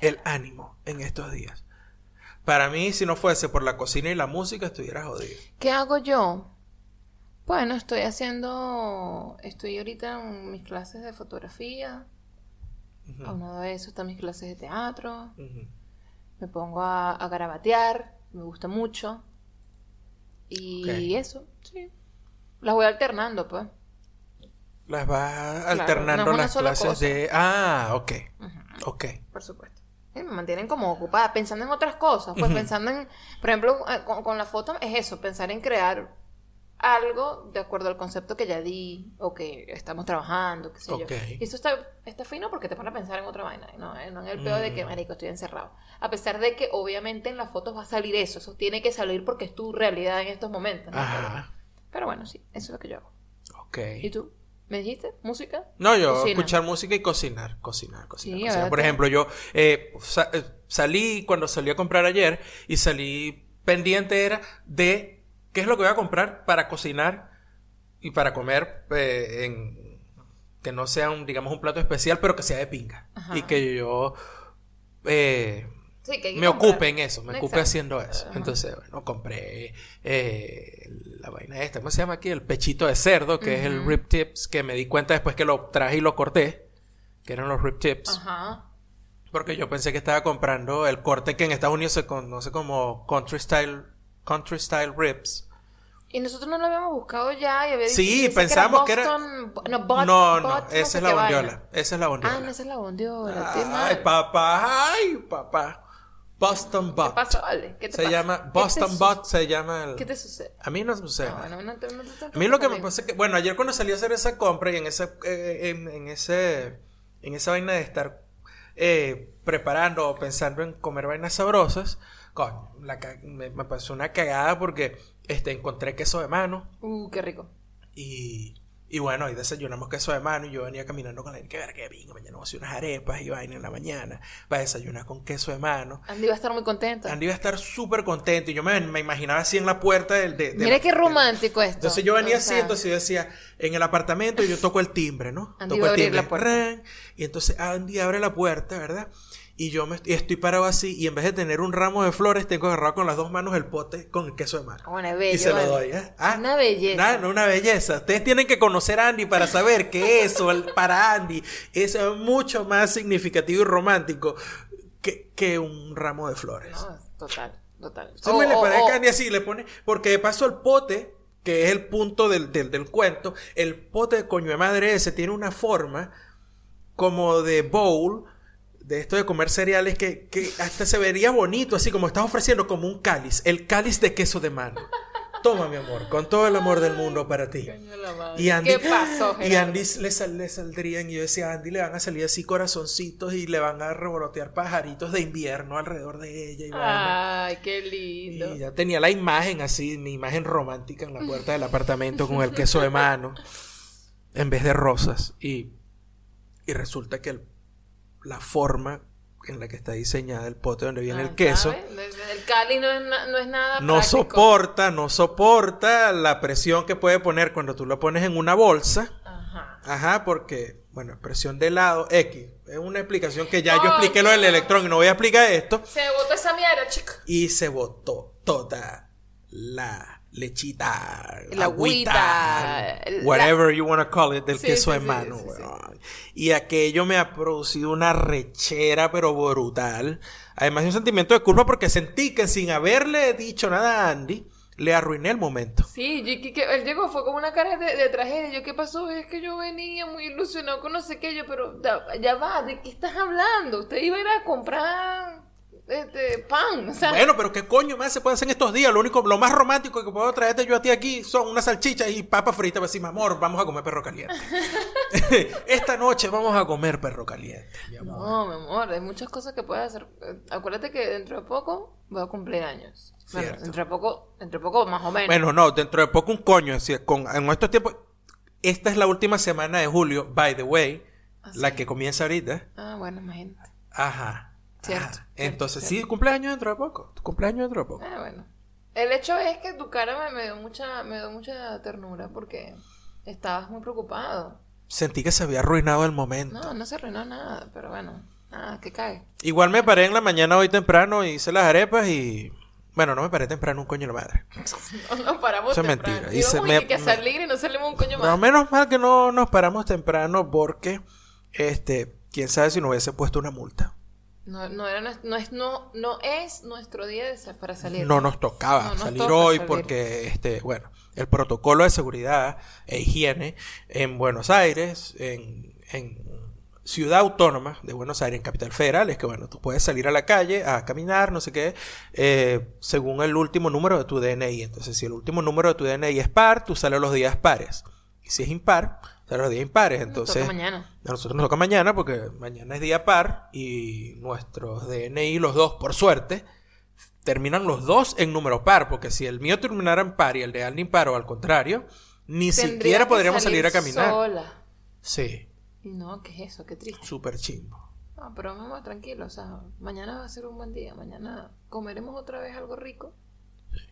el ánimo en estos días? Para mí, si no fuese por la cocina y la música, estuviera jodido. ¿Qué hago yo? Bueno, estoy haciendo, estoy ahorita en mis clases de fotografía. A uno de esos están mis clases de teatro. Me pongo a, a garabatear, me gusta mucho. Y eso, sí. Las voy alternando, pues. Las vas no alternando una las clases cosa. de... Ah, ok. Ok. Por supuesto. Me mantienen como ocupada, pensando en otras cosas. Pues pensando en, por ejemplo, eh, con, con la foto es eso, pensar en crear algo de acuerdo al concepto que ya di o que estamos trabajando, qué sé yo. Y eso está, está fino porque te pone a pensar en otra vaina, ¿no? Eh, No en el peor de Mm. que, marico, estoy encerrado. A pesar de que obviamente en las fotos va a salir eso, eso tiene que salir porque es tu realidad en estos momentos. ¿no? Ajá. Pero bueno, sí, eso es lo que yo hago. Ok. ¿Y tú? ¿Me dijiste? ¿Música? No, yo Cocina. escuchar música y cocinar, cocinar, cocinar. Sí, cocinar. Por ejemplo, yo eh, sa- eh, salí cuando salí a comprar ayer y salí pendiente era de qué es lo que voy a comprar para cocinar y para comer eh, en que no sea un digamos un plato especial, pero que sea de pinga Ajá. y que yo eh, Sí, que me comprar. ocupe en eso, me ocupe Exacto. haciendo eso. Ajá. Entonces, bueno, compré eh, la vaina esta, ¿cómo se llama aquí? El pechito de cerdo, que es el rib tips, que me di cuenta después que lo traje y lo corté, que eran los rib tips, Ajá. porque yo pensé que estaba comprando el corte que en Estados Unidos se conoce como country style, country style ribs. Y nosotros no lo habíamos buscado ya y había Sí, pensamos que era- Boston- No, no, esa es la vaina. bondiola, esa es la bondiola. Ah, no, esa es la bondiola. Ay, papá, ay, papá. Boston ¿Qué Bot. pasa, vale? ¿Qué te Se pasa? llama ¿Qué Boston Bot, se llama el- ¿Qué te sucede? A mí no me sucede. No, nada. bueno, no te- no te- A mí lo que me pasa es que, bueno, ayer cuando salí a hacer esa compra y en ese, eh, en, en ese, en esa vaina de estar eh, preparando o pensando en comer vainas sabrosas, coño, la me, me pasó una cagada porque este, encontré queso de mano Uh, qué rico. y, y bueno, y desayunamos queso de mano y yo venía caminando con la que ver que venga, mañana vamos a hacer unas arepas y vaina en la mañana para desayunar con queso de mano. Andy va a estar muy contenta. Andy iba a estar súper contento y yo me, me imaginaba así en la puerta del... De, de Mira la- qué romántico esto. entonces yo venía O así, sea, entonces yo decía, en el apartamento y yo toco el timbre, ¿no? Andy toco el timbre, la puerta. ran, y entonces Andy abre la puerta, ¿verdad? Y yo me y estoy parado así y en vez de tener un ramo de flores tengo agarrado con las dos manos el pote con el queso de. Bueno, es bello, y se lo doy, ¿eh? Ah, Una belleza. no, una belleza. Ustedes tienen que conocer a Andy para saber que eso para Andy es mucho más significativo y romántico que, que un ramo de flores. No, total, total. Me le o- parece o- que Andy así le pone, porque de paso el pote, que es el punto del, del, del cuento, el pote de coño de madre ese tiene una forma como de bowl, de esto de comer cereales, que, que hasta se vería bonito, así como estás ofreciendo como un cáliz, el cáliz de queso de mano. Toma, mi amor, con todo el amor del mundo para ti. Y Andy, ¿Qué pasó, y? Andy le, sal- le saldrían, y yo decía, Andy le van a salir así corazoncitos y le van a revolotear pajaritos de invierno alrededor de ella. Y. Ay, qué lindo. Y ya tenía la imagen así, mi imagen romántica en la puerta del apartamento con el queso de mano en vez de rosas. Y, y resulta que el- la forma en la que está diseñada el pote donde viene Ah, el queso ¿sabes? El Cali no es, no es nada no práctico. soporta, no soporta la presión que puede poner cuando tú lo pones en una bolsa. Ajá. Ajá, porque, bueno, presión de lado X. Es una explicación que ya yo expliqué lo del electrón y no voy a explicar esto. Se botó esa mierda, chico. y se botó toda la lechita, La agüita, whatever you want to call it, del Sí, queso sí, de mano. sí. Y aquello me ha producido una rechera, pero brutal. Además, un sentimiento de culpa porque sentí que sin haberle dicho nada a Andy, le arruiné el momento. Sí, yo, que, que él llegó, fue como una cara de, de tragedia. Yo, ¿qué pasó? Es que yo venía muy ilusionado con no sé qué. Yo, pero ya, ya va, ¿de qué estás hablando? Usted iba a ir a comprar este, pan. O sea, Bueno, pero qué coño más se puede hacer en estos días. Lo único, lo más romántico que puedo traerte yo a ti aquí son unas salchichas y papas fritas. Para decir, mi amor, vamos a comer perro caliente. Esta noche vamos a comer perro caliente, mi amor. no, mi amor, hay muchas cosas que puedes hacer. Eh, Acuérdate que dentro de poco voy a cumplir años. Bueno, dentro de poco, dentro de poco más o menos. Bueno, no, dentro de poco un coño. con, en estos tiempos, esta es la última semana de julio, by the way, Ah, la sí. que comienza ahorita. Ah, bueno, imagínate. Ajá. Cierto, ajá. cierto, Entonces, cierto. sí, cumpleaños dentro de poco. Cumpleaños dentro de poco. Ah, bueno. El hecho es que tu cara me, me dio mucha, me dio mucha ternura porque estabas muy preocupado. Sentí que se había arruinado el momento. No, no se arruinó nada, pero bueno, nada, que cae. Igual me paré en la mañana hoy temprano y hice las arepas y. Bueno, no me paré temprano un coño de la madre. No nos paramos Eso es temprano. mentira. Y se me- que a salir y no salimos un coño Pero más. menos mal que no nos paramos temprano porque, este, quién sabe si nos hubiese puesto una multa. No, no, era, no, es, no, no es nuestro día de sa- para salir. No nos tocaba No nos salir toca hoy salir. porque, este, bueno, el protocolo de seguridad e higiene en Buenos Aires, en, en Ciudad Autónoma de Buenos Aires, en Capital Federal, es que, bueno, tú puedes salir a la calle a caminar, no sé qué, eh, según el último número de tu DNI. Entonces, si el último número de tu DNI es par, tú sales los días pares. Y si es impar, los días impares. Nos Entonces, toca mañana. a nosotros nos toca mañana porque mañana es día par y nuestros DNI, los dos, por suerte, terminan los dos en número par. Porque si el mío terminara en par y el de Andy impar o al contrario, ni Tendría siquiera podríamos salir a caminar. Sola. Sí, no, ¿qué es eso? Qué triste. súper chimbo. No, pero mamá, tranquilo, o sea, mañana va a ser un buen día, mañana comeremos otra vez algo rico,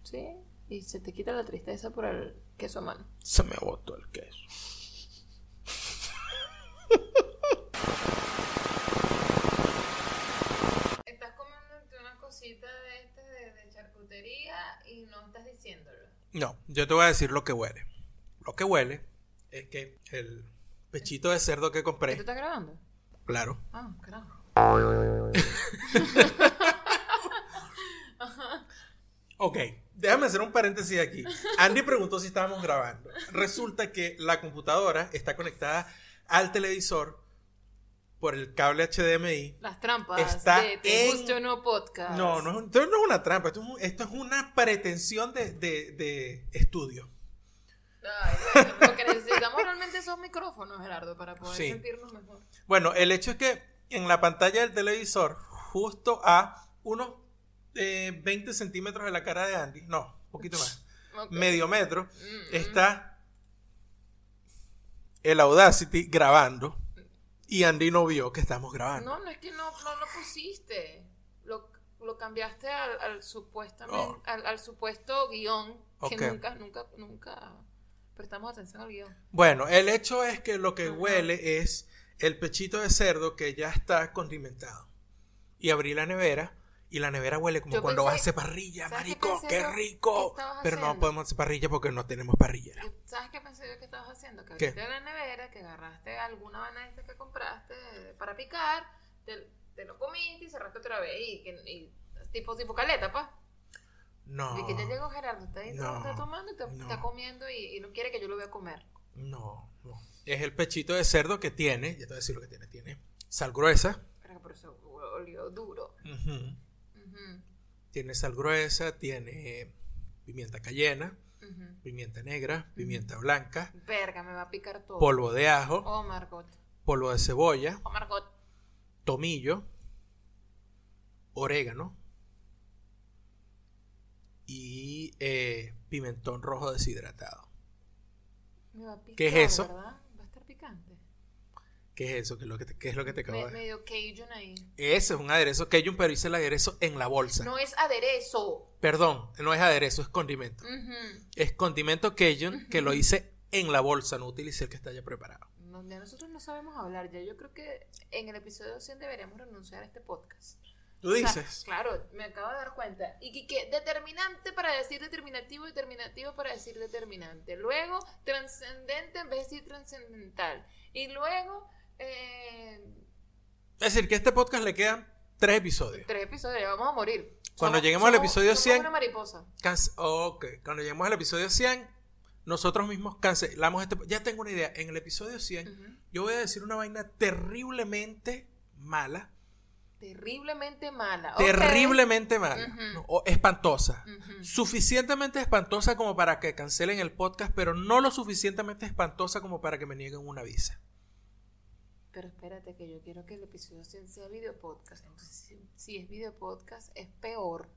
¿sí? Y se te quita la tristeza por el queso a mano. Se me botó el queso. Estás comiéndote una cosita de este de, de charcutería y no estás diciéndolo. No, yo te voy a decir lo que huele. Lo que huele es que el pechito de cerdo que ¿Tú compré, estás grabando? claro, Ah, carajo. Ok, déjame hacer un paréntesis aquí. Andy preguntó si estábamos grabando. Resulta que la computadora está conectada al televisor por el cable HDMI. Las trampas Está de Te en- Guste o No Podcast. No, no, esto no es una trampa, esto es, un- esto es una pretensión de, de- de estudio. Ay, lo que necesitamos realmente son micrófonos, Gerardo, para poder Sí. sentirnos mejor. Bueno, el hecho es que en la pantalla del televisor, justo a unos eh, 20 centímetros de la cara de Andy, no, un poquito más, medio metro, Mm, está el Audacity grabando y Andy no vio que estamos grabando. No, no es que no, no lo pusiste. Lo, lo cambiaste al, al supuestamente, Oh. al, al supuesto guion que nunca, nunca, nunca prestamos atención al guion. Bueno, el hecho es que lo que huele es el pechito de cerdo que ya está condimentado. Y abrí la nevera y la nevera huele como Yo cuando vas a pensé- hacer parrilla, ¿sabes qué marico, pensé qué rico. ¿Qué estabas Pero no podemos hacer parrilla porque no tenemos parrillera. Yo- ¿Sabes qué pensé yo que estabas haciendo? Que abriste la nevera, que agarraste alguna vaina que compraste para picar, te, te lo comiste y cerraste otra vez. Y, y tipo, tipo caleta, pa. No. Y que te llegó Gerardo, está ahí, No, está tomando y te- no. está comiendo y, y no quiere que yo lo vea comer. No, no. Es el pechito de cerdo que tiene, ya te voy a decir lo que tiene, tiene sal gruesa, Pero por eso olió duro. ujú, Ujú, tiene sal gruesa, tiene pimienta cayena, pimienta negra, pimienta blanca, Verga, me va a picar todo. polvo de ajo, Oh, Margot. polvo de cebolla, Oh, Margot. tomillo, orégano y eh, pimentón rojo deshidratado. Me va a picar, ¿Qué es eso? ¿verdad? Va a estar picante. ¿Qué es eso? ¿Qué es lo que te, qué es lo que te acabo Me, de medio Cajun ahí. Ese es un aderezo Cajun, pero hice el aderezo en la bolsa. No es aderezo. Perdón, no es aderezo, es condimento. Ujú. Es condimento Cajun que lo hice en la bolsa, no utilicé el que está ya preparado. No, ya nosotros no sabemos hablar. Ya yo creo que en el episodio 100 deberíamos renunciar a este podcast. ¿Tú O sea, dices? claro, me acabo de dar cuenta. Y que, que determinante para decir determinativo, determinativo para decir determinante. Luego, trascendente en vez de decir trascendental. Y luego, eh, Es decir, que a este podcast le quedan tres episodios. tres episodios, ya vamos a morir. Cuando lleguemos al episodio somos 100. una mariposa. Ok, cuando lleguemos al episodio 100, nosotros mismos cancelamos este... Ya tengo una idea, en el episodio 100 Ujú. yo voy a decir una vaina terriblemente mala. Terriblemente mala. Terriblemente mala. O espantosa. Suficientemente espantosa como para que cancelen el podcast, pero no lo suficientemente espantosa como para que me nieguen una visa. Pero espérate, que yo quiero que el episodio 100 sea video podcast. Entonces, si, es video podcast, es peor.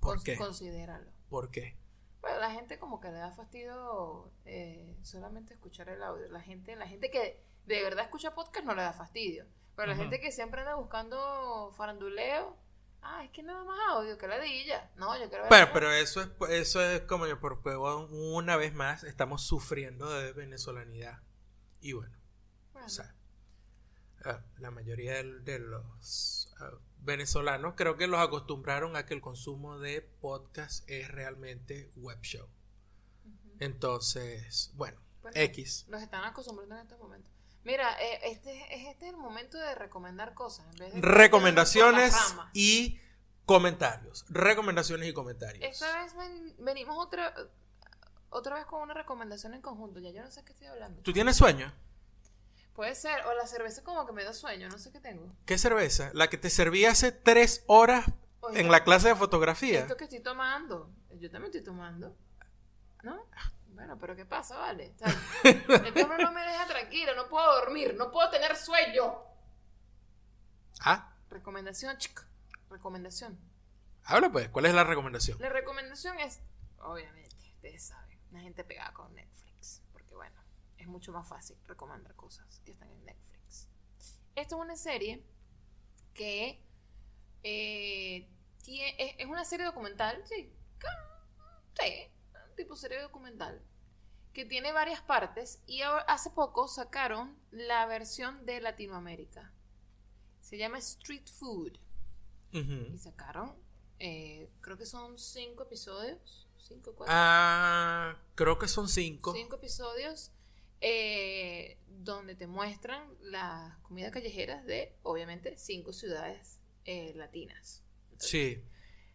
¿Por Cons- qué? Considéralo. ¿Por qué? Bueno, la gente como que le da fastidio eh, solamente escuchar el audio. La gente, la gente que de verdad escucha podcast no le da fastidio. Pero la Ujú. gente que siempre anda buscando faranduleo, ah, es que nada más audio, que ladilla. No, yo quiero ver. Bueno, pero eso es, eso es como yo, porque una vez más estamos sufriendo de venezolanidad. Y bueno, Bueno, o sea, la mayoría de, los venezolanos creo que los acostumbraron a que el consumo de podcast es realmente web show. Entonces, bueno, Bueno, X. Los están acostumbrando en estos momentos. Mira, eh, este, es- este es el momento de recomendar cosas. En vez de Recomendaciones y comentarios. Recomendaciones y comentarios. Esta vez ven- venimos otra, otra vez con una recomendación en conjunto. Ya yo no sé qué estoy hablando. ¿Tú tienes sueño? Puede ser, o la cerveza como que me da sueño, no sé qué tengo. ¿Qué cerveza? La que te serví hace tres horas Oye, en la clase de fotografía. Esto que estoy tomando, yo también estoy tomando. ¿No? Bueno, pero ¿qué pasa, vale? O sea, este hombre no me deja tranquila, no puedo dormir, no puedo tener sueño. Ah, Recomendación, chico. Recomendación. habla pues. ¿Cuál es la recomendación? La recomendación es, obviamente, ustedes saben, la gente pegada con Netflix. Es mucho más fácil recomendar cosas que están en Netflix. Esto es una serie que eh, tie- es, es una serie documental, sí. Sí, tipo serie documental. Que tiene varias partes y hace poco sacaron la versión de Latinoamérica. Se llama Street Food. Y sacaron, eh, creo que son cinco episodios. Cinco, cuatro. Ah, creo que son cinco. Cinco episodios eh, donde te muestran las comidas callejeras de, obviamente, cinco ciudades eh, latinas. Sí.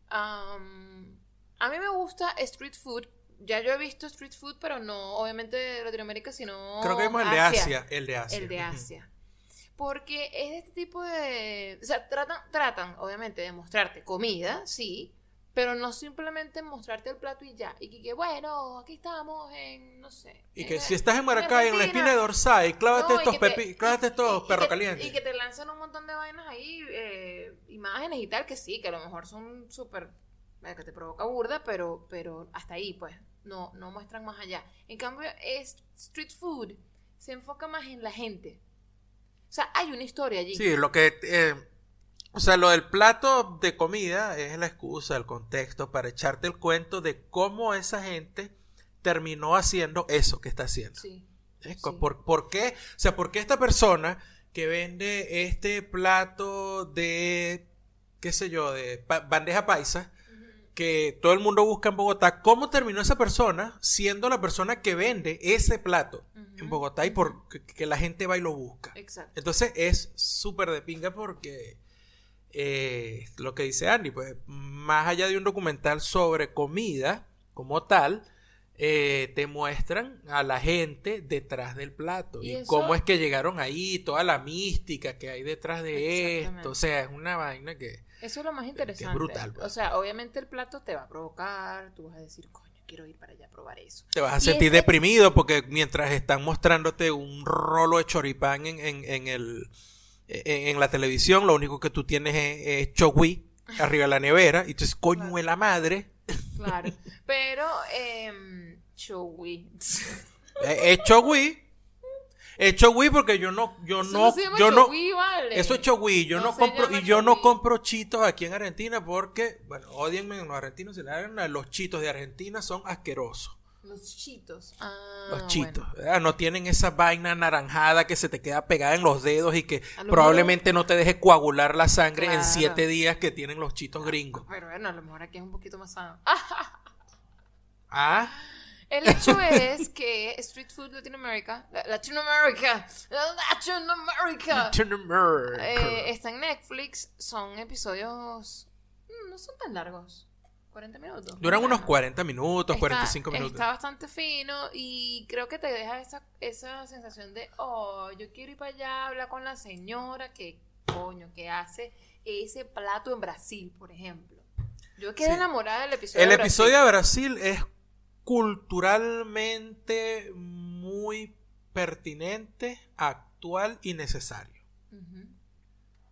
A mí me gusta street food. Ya yo he visto street food, pero no, obviamente, de Latinoamérica, sino. Creo que vimos el de Asia. El de Asia. El de. Asia. Porque es de este tipo de... O sea, tratan, tratan, obviamente, de mostrarte comida, sí, pero no simplemente mostrarte el plato y ya. Y que, bueno, aquí estamos en, no sé. Y en- que si estás en Maracay, en la esquina de Orsay, clávate no, estos, te- clávate estos perros calientes. Y que te lanzan un montón de vainas ahí, eh, imágenes y tal, que sí, que a lo mejor son súper, que te provoca burda, pero, pero hasta ahí, pues, no, no muestran más allá. En cambio, es street food se enfoca más en la gente. O sea, hay una historia allí. Sí, lo que... eh, o sea, lo del plato de comida es la excusa, el contexto para echarte el cuento de cómo esa gente terminó haciendo eso que está haciendo. Sí. ¿Eh? Sí. ¿Por, por qué? O sea, ¿por qué esta persona que vende este plato de, qué sé yo, de pa- bandeja paisa, que todo el mundo busca en Bogotá, ¿cómo terminó esa persona siendo la persona que vende ese plato en. Bogotá y por que, que la gente va y lo busca? Exacto. Entonces es súper de pinga porque eh, lo que dice Andy, pues más allá de un documental sobre comida como tal, eh, te muestran a la gente detrás del plato Y cómo es que llegaron ahí, toda la mística que hay detrás de esto. O sea, es una vaina que... Eso es lo más interesante. brutal, pues. O sea, obviamente el plato te va a provocar, tú vas a decir, coño, quiero ir para allá a probar eso. Te vas a Y sentir deprimido porque mientras están mostrándote un rolo de choripán en, en, en el, en, en la televisión, lo único que tú tienes es, es chogui arriba de la nevera. Y tú dices, coño Claro. de la madre. Claro. Pero, eh, Chowi. Es, es chogui. Es chogui porque yo no, yo Eso no, yo no. chogui, vale. Eso es chogui. Yo No compro, y yo no chogui. compro chitos aquí en Argentina porque, bueno, odienme los argentinos, si le hagan los chitos de Argentina son asquerosos. Los chitos. Ah, Los chitos, ¿verdad? No tienen esa vaina anaranjada que se te queda pegada en los dedos y que probablemente no te deje coagular la sangre en siete días que tienen los chitos gringos. Pero bueno, a lo mejor aquí es un poquito más sano. Ah, Ah, el hecho es que Street Food Latinoamérica, la- Latinoamérica, Latinoamérica, Latin America. eh, está en Netflix. Son episodios. mm, No son tan largos. 40 minutos. Duran unos menos. 40 minutos, Está- 45 minutos. Está bastante fino y creo que te deja esa, esa sensación de, oh, yo quiero ir para allá, hablar con la señora que, coño, que hace ese plato en Brasil, por ejemplo. Yo quedé Sí. enamorada del episodio. El de episodio de Brasil es culturalmente muy pertinente, actual y necesario. Brasil.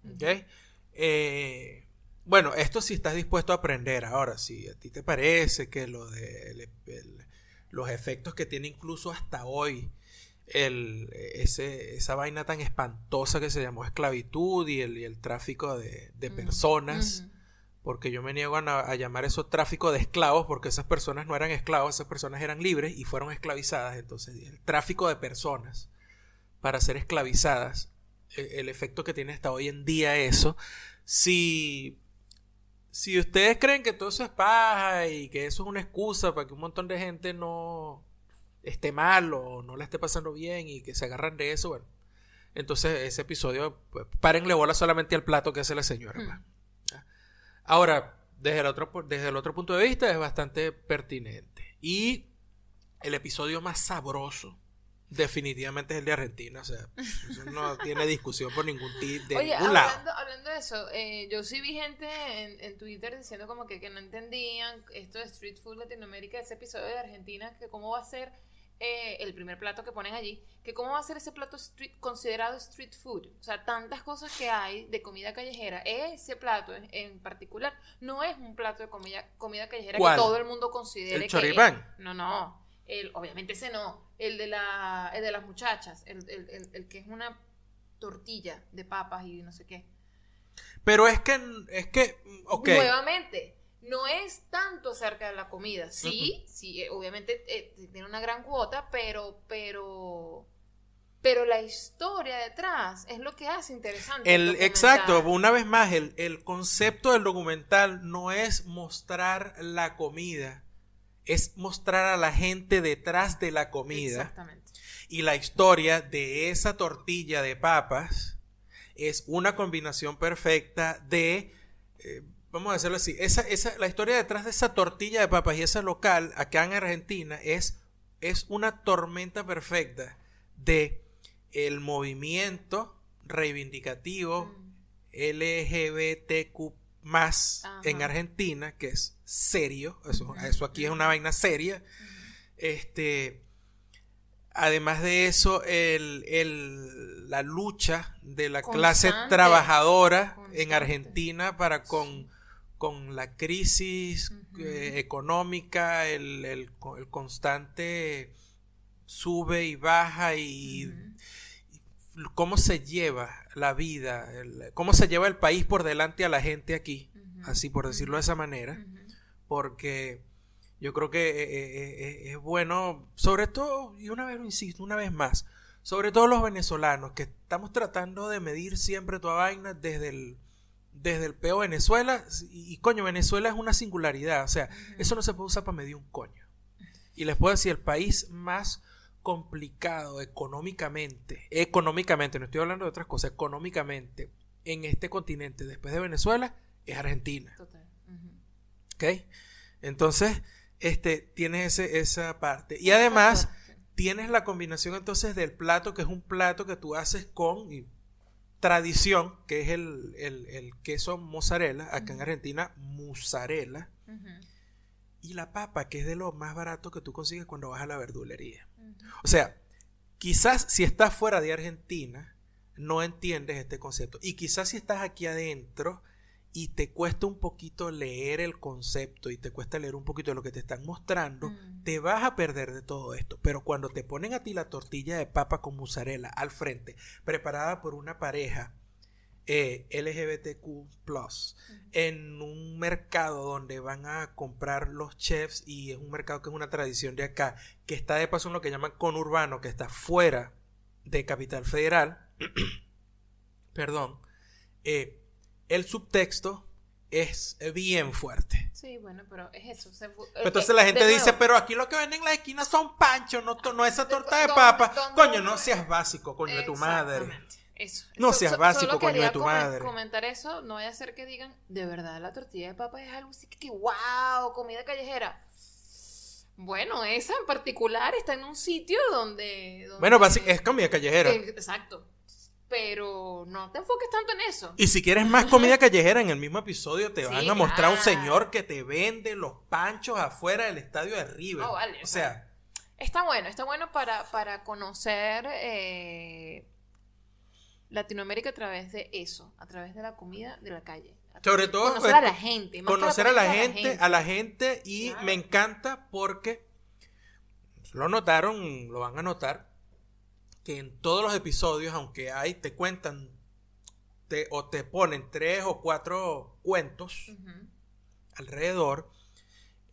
Ujú. ¿Ok? Eh, bueno, esto si estás dispuesto a aprender. Ahora, si a ti te parece que lo de el- el- los efectos que tiene incluso hasta hoy el, ese, esa vaina tan espantosa que se llamó esclavitud y el, y el tráfico de, de personas, porque yo me niego a, llamar eso tráfico de esclavos, porque esas personas no eran esclavos, esas personas eran libres y fueron esclavizadas. Entonces, el tráfico de personas para ser esclavizadas, e- el, efecto que tiene hasta hoy en día eso, si, si ustedes creen que todo eso es paja y que eso es una excusa para que un montón de gente no esté mal o no la esté pasando bien y que se agarran de eso, bueno, entonces ese episodio, pues, párenle bola solamente al plato que hace la señora. Hmm. pues. Ahora, desde el, otro, desde el otro punto de vista es bastante pertinente. Y el episodio más sabroso definitivamente es el de Argentina. O sea, eso no tiene discusión por ningún tipo de Oye, ningún lado. hablando, hablando de eso, eh, yo sí vi gente en, en Twitter diciendo como que, que no entendían esto de Street Food Latinoamérica, ese episodio de Argentina, que cómo va a ser eh, el primer plato que ponen allí, que cómo va a ser ese plato street, considerado street food. O sea, tantas cosas que hay de comida callejera. Ese plato en, en particular no es un plato de comida, comida callejera ¿Cuál? que todo el mundo considere ¿El que choripán? es. No, no. El, obviamente ese no. El de, la, el de las muchachas. El, el- el- que es una tortilla de papas y no sé qué. Pero es que, es que, ok. Nuevamente, no es tanto acerca de la comida. Sí, sí, eh, obviamente eh, tiene una gran cuota, pero, pero, pero la historia detrás es lo que hace interesante. El, exacto, una vez más, el, el concepto del documental no es mostrar la comida, es mostrar a la gente detrás de la comida. Exactamente. Y la historia de esa tortilla de papas es una combinación perfecta de, eh, vamos a decirlo así, esa, esa, la historia detrás de esa tortilla de papas y ese local acá en Argentina es, es una tormenta perfecta de el movimiento reivindicativo Mm. LGBTQ más en Argentina, que es serio, eso, eso aquí es una vaina seria. Este, además de eso, el, el- la lucha de la clase Constante. trabajadora en. Argentina para con, con la crisis eh, económica, el, el co- el constante sube y baja y cómo se lleva la vida, cómo se lleva el país por delante a la gente aquí, así por decirlo de esa manera. Porque yo creo que eh, eh, eh, es bueno, sobre todo, y una vez lo insisto, una vez más, sobre todo los venezolanos, que estamos tratando de medir siempre toda vaina desde el, desde el peo Venezuela, y, y coño, Venezuela es una singularidad, o sea, eso no se puede usar para medir un coño. Y les puedo decir, el país más complicado económicamente, económicamente, no estoy hablando de otras cosas, económicamente, en este continente, después de Venezuela, es Argentina. Total. ¿Ok? Entonces, este, tienes ese- esa parte. Y además, tienes la combinación entonces del plato, que es un plato que tú haces con y, tradición, que es el, el- el queso mozzarella, acá en. Argentina, mozzarella, y la papa, que es de lo más barato que tú consigues cuando vas a la verdulería. O sea, quizás si estás fuera de Argentina, no entiendes este concepto. Y quizás si estás aquí adentro y te cuesta un poquito leer el concepto y te cuesta leer un poquito de lo que te están mostrando, Mm. te vas a perder de todo esto. Pero cuando te ponen a ti la tortilla de papa con mozzarella al frente, preparada por una pareja eh, LGBTQ, en un mercado donde van a comprar los chefs y es un mercado que es una tradición de acá, que está de paso en lo que llaman conurbano, que está fuera de Capital Federal, perdón, eh, el subtexto es bien fuerte. Sí, bueno, pero es eso. se Entonces eh, la de gente dice, nuevo, pero aquí lo que venden en la esquina son panchos, no, no esa torta de ¿Dónde- papa. Coño, no seas básico, coño de tu madre. Eso. No seas so- básico, solo coño de tu madre. comentar eso, no vaya a ser que digan, de verdad, la tortilla de papa es algo así que, wow, comida callejera. Bueno, esa en particular está en un sitio donde... donde- Bueno, es comida callejera. Eh, Exacto. Pero no te enfoques tanto en eso. Y si quieres más comida callejera, en el mismo episodio te Sí, van a mostrar un claro. señor que te vende los panchos afuera del estadio de River. Oh, vale, o sea, Está bueno, está bueno para, para conocer eh, Latinoamérica a través de eso, a través de la comida de la calle. sobre todo conocer pues, a la gente. más conocer a la gente, a la gente y Claro. me encanta porque lo notaron, lo van a notar que en todos los episodios, aunque hay, te cuentan te- o te ponen tres o cuatro cuentos alrededor,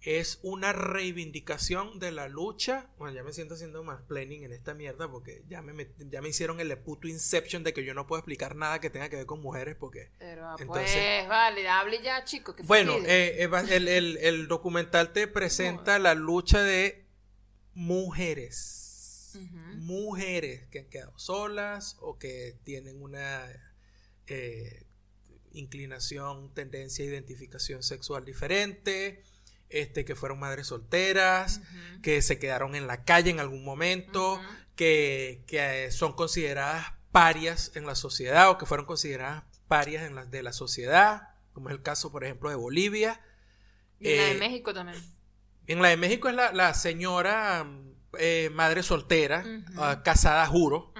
es una reivindicación de la lucha. Bueno, ya me siento haciendo más planning en esta mierda porque ya me, ya me hicieron el puto inception de que yo no puedo explicar nada que tenga que ver con mujeres porque... Pero ah, Entonces- pues, vale, hable ya, chico. que Bueno, eh, eh, va- el, el- el documental te presenta la lucha de mujeres. Mujeres que han quedado solas o que tienen una eh, inclinación, tendencia, identificación sexual diferente, este, que fueron madres solteras, que se quedaron en la calle en algún momento, que, que son consideradas parias en la sociedad o que fueron consideradas parias en la, de la sociedad, como es el caso, por ejemplo, de Bolivia. Y en la de eh, México también. En la de México es la, la señora mm, eh, madre soltera, ah, casada juro.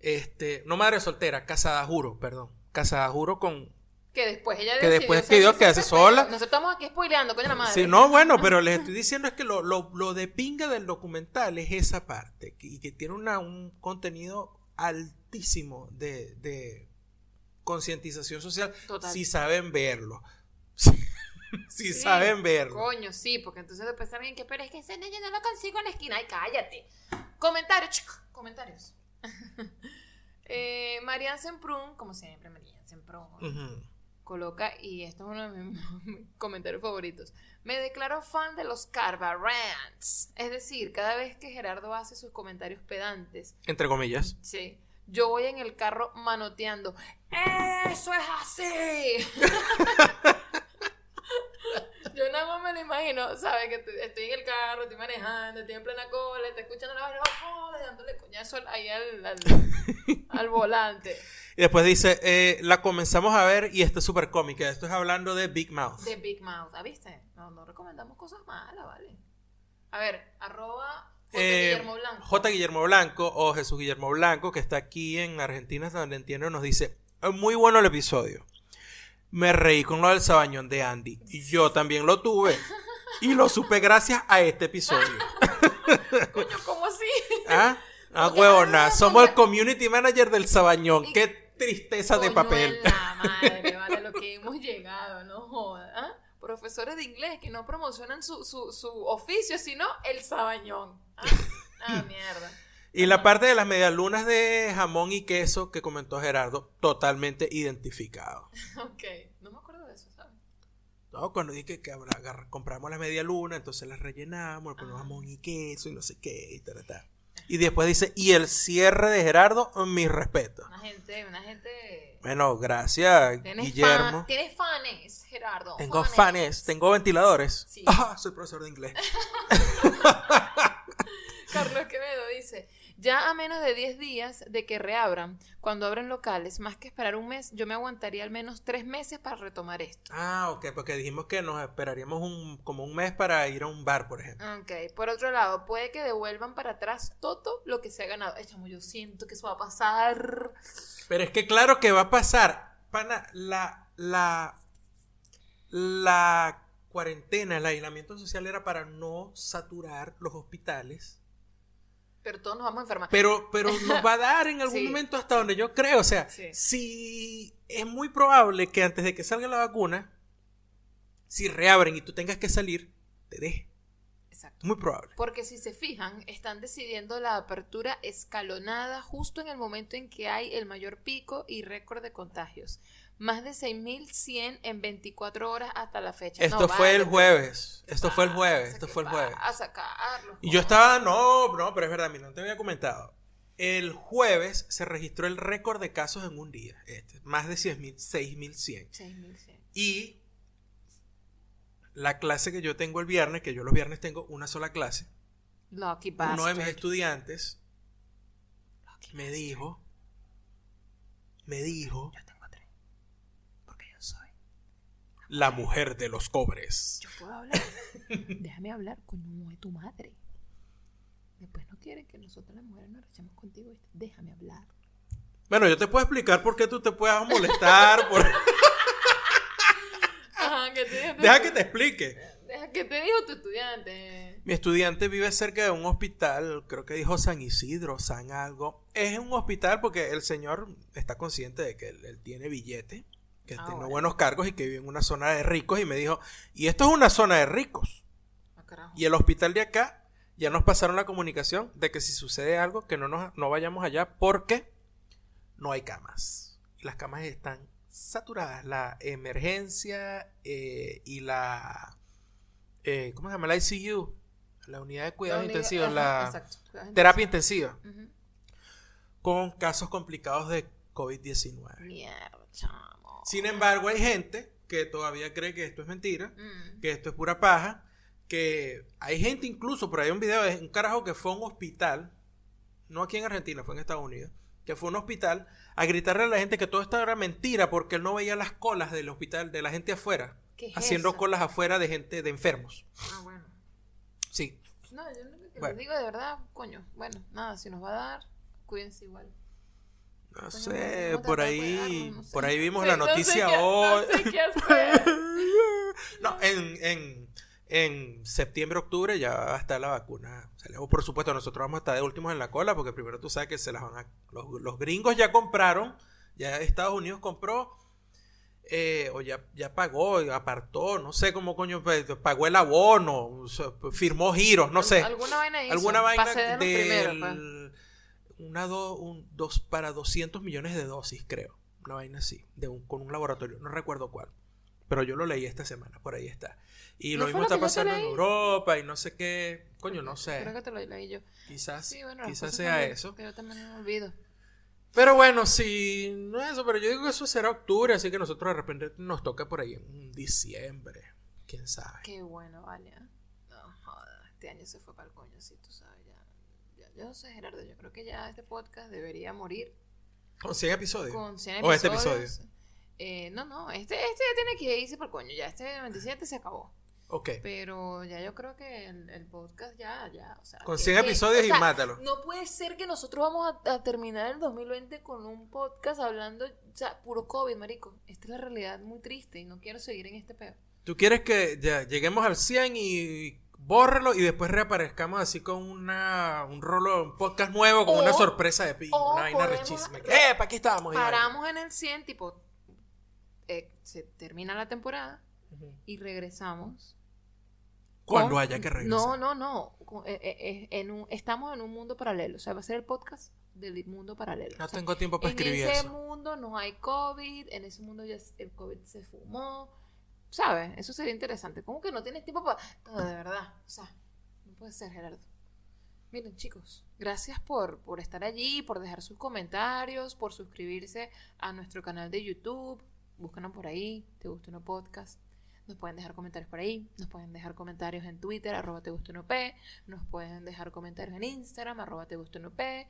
Este, no madre soltera, casada juro, perdón. Casada juro con... Que después ella Que después salirse decidió quedarse sola. Nosotros estamos aquí spoileando, coño la madre. Sí, no, bueno, pero les estoy diciendo es que lo, lo, lo de pinga del documental es esa parte que- y que tiene una, un contenido altísimo de, de concientización social Total. si saben verlo. si Sí, saben verlo. Coño, sí, porque entonces después alguien que, pero es que ese niño no lo consigo en la esquina. Ay, cállate. Comentarios, chico, comentarios. eh, Marianne Semprún, como siempre, Marianne Semprún, coloca, y esto es uno de mis comentarios favoritos, me declaro fan de los Carbarants. Es decir, cada vez que Gerardo hace sus comentarios pedantes, Entre comillas. sí, yo voy en el carro manoteando. ¡Eso es así! Yo nada más me lo imagino, ¿sabes? Que te- estoy en el carro, estoy manejando, estoy en plena cola, estoy escuchando la vaina, oh, dándole coñazo ahí al, al, al volante. Y después dice, eh, la comenzamos a ver y esta es súper cómica. Esto es hablando de Big Mouth. De Big Mouth, ¿ah, viste? No, no recomendamos cosas malas, ¿vale? A ver, arroba J. Eh, Guillermo Blanco. J. Guillermo Blanco o Jesús Guillermo Blanco, que está aquí en Argentina, donde entiendo, nos dice, "Eh, muy bueno el episodio. Me reí con lo del sabañón de Andy. Y yo también lo tuve. Y lo supe gracias a este episodio. Coño, ¿cómo así? ¿Ah? Ah, huevona. Somos el community manager del sabañón. Y- Qué tristeza de papel. en la madre, vale, lo que hemos llegado, no jodas. ¿ah? Profesores de inglés que no promocionan su, su, su oficio, sino el sabañón. Ah, Ah, mierda. Y la parte de las medialunas de jamón y queso que comentó Gerardo, totalmente identificado. Ok, no me acuerdo de eso, ¿sabes? ¿No? Cuando dije que compramos las medialunas, entonces las rellenamos, le ponemos Ah. jamón y queso y no sé qué, y tal, tal. Y después dice, y el cierre de Gerardo, mi respeto. Una gente, una gente. Bueno, gracias, Tienes Guillermo. fan- tienes fanes, Gerardo. Tengo fans, tengo ventiladores. Sí. Ah, soy profesor de inglés. Carlos Quevedo dice, ya a menos de 10 días de que reabran, cuando abren locales, más que esperar un mes, yo me aguantaría al menos 3 meses para retomar esto. Ah, ok, porque dijimos que nos esperaríamos un, como un mes para ir a un bar, por ejemplo. Ok, por otro lado, puede que devuelvan para atrás todo lo que se ha ganado. Ay, chamo, yo siento que eso va a pasar. Pero es que claro que va a pasar. Pana, la, la, la cuarentena, el aislamiento social era para no saturar los hospitales. Pero todos nos vamos a enfermar. Pero, pero nos va a dar en algún Sí. momento hasta donde yo creo. O sea, Sí. si es muy probable que antes de que salga la vacuna, si reabren y tú tengas que salir, te deje. Exacto. Muy probable. Porque si se fijan, están decidiendo la apertura escalonada justo en el momento en que hay el mayor pico y récord de contagios. Más de 6.100 en 24 horas hasta la fecha. Esto No, fue el jueves. Esto fue el pasa, jueves. Esto ¿qué fue el jueves. pasa, Carlos? Y yo estaba, no, no, pero es verdad, mira, no te había comentado. El jueves se registró el récord de casos en un día. Este, más de 6.000, 6.100. 6.100. Y la clase que yo tengo el viernes, que yo los viernes tengo una sola clase, Lucky uno de mis estudiantes me dijo, me dijo, Yo tengo tres. Porque yo soy. La mujer de los cobres. Yo puedo hablar. Déjame hablar, coño de tu madre. Después no quieren que nosotros las mujeres nos echemos contigo. Déjame hablar. Bueno, yo te puedo explicar por qué tú te puedas molestar. por- Ajá, que te tu- Deja que te explique. Deja que te dijo tu estudiante. Mi estudiante vive cerca de un hospital, creo que dijo San Isidro, San algo. Es un hospital porque el señor está consciente de que él, él tiene billete, que Ah, tiene bueno. buenos cargos y que vive en una zona de ricos y me dijo, y esto es una zona de ricos. Ah. Y el hospital de acá ya nos pasaron la comunicación de que si sucede algo, que no, nos, no vayamos allá porque no hay camas. Y las camas están saturadas. La emergencia eh, y la... eh, ¿Cómo se llama? La ICU. La unidad de cuidados La unidad- intensivos. ajá, la exacto, cuidados terapia intensiva. Con casos complicados de COVID-19. Mierda. Sin embargo, hay gente que todavía cree que esto es mentira. Mm. que esto es pura paja, que hay gente incluso, por ahí hay un video de un carajo que fue a un hospital, no aquí en Argentina, fue en Estados Unidos, que fue a un hospital a gritarle a la gente que todo esto era mentira porque él no veía las colas del hospital, de la gente afuera, ¿Qué es haciendo eso? colas afuera de gente, de enfermos. Ah, bueno. Sí. No, yo lo que Bueno. les digo de verdad, coño. Bueno, nada, si nos va a dar, cuídense igual. No Coño, sé, ¿cómo por ahí? No sé. por ahí vimos Sí, la no sé noticia qué- hoy. No sé qué hacer. No, en, en, en septiembre, octubre ya va a estar la vacuna. O Por supuesto, nosotros vamos a estar de últimos en la cola porque primero tú sabes que se las van a... Los, los gringos ya compraron, ya Estados Unidos compró, eh, o ya, ya pagó, apartó, no sé cómo coño, pues, pagó el abono, sea, firmó giros, no sé. Alguna vaina hizo. Alguna vaina de los primeros, pues. Una do- un- dos para 200 millones de dosis, creo. Una vaina así, de un- con un laboratorio, no recuerdo cuál. Pero yo lo leí esta semana, por ahí está. Y ¿No lo mismo está pasando en? Europa y no sé qué. Coño, no sé. Creo que te lo leí yo. Quizás, Sí, bueno, las quizás sea eso. Yo también me olvido. Pero bueno, sí, no es eso, pero yo digo que eso será octubre, así que nosotros de repente nos toca por ahí en diciembre. quién sabe. Qué bueno, vale. ¿eh? No, este año se fue para el coño, sí, tú sabes, ya. Ya yo no sé, Gerardo, yo creo que ya este podcast debería morir Con 100 episodios. con 100 O este episodios. episodio. Eh, no, no, este, este ya tiene que irse el coño, ya este 27 se acabó. Ok. Pero ya yo creo que el, el podcast ya, ya, o sea. Con que- 100 que- episodios o y mátalo. No puede ser que nosotros vamos a, a terminar el 2020 con un podcast hablando, o sea, puro COVID, marico. Esta es la realidad muy triste y no quiero seguir en este pedo. Tú quieres que ya lleguemos al 100 y bórrelo y después reaparezcamos así con una, un rolo, un podcast nuevo con O- una sorpresa de pi, o una vaina rechísima. ¡Eh, para aquí estábamos! Paramos en el 100, tipo, eh, se termina la temporada y regresamos. Cuando con- haya que regresar. No, no, no. eh, eh, en un- estamos en un mundo paralelo. O sea, va a ser el podcast del mundo paralelo. No O sea, tengo tiempo para en escribir ese eso. mundo no hay COVID, en ese mundo ya el COVID se fumó. ¿Sabes? Eso sería interesante. ¿Cómo que no tienes tiempo para.? No, de verdad. O sea, no puede ser, Gerardo. Miren, chicos, gracias por, por estar allí, por dejar sus comentarios, por suscribirse a nuestro canal de YouTube. Búscanos por ahí, Te Gusta Uno Podcast. Nos pueden dejar comentarios por ahí, nos pueden dejar comentarios en Twitter, arroba Te Gusta Uno P, nos pueden dejar comentarios en Instagram, arroba Te Gusta Uno P.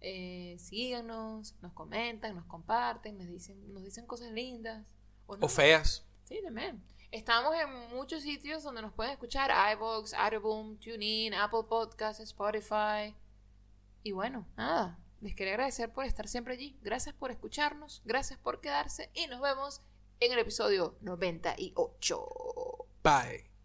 Eh, síganos, nos comentan, nos comparten, nos dicen, nos dicen cosas lindas. O, feas. Sí, también. Estamos en muchos sitios donde nos pueden escuchar: iVoox, Audioboom, TuneIn, Apple Podcasts, Spotify. Y bueno, nada. Les quería agradecer por estar siempre allí. Gracias por escucharnos. Gracias por quedarse. Y nos vemos en el episodio 98. Bye.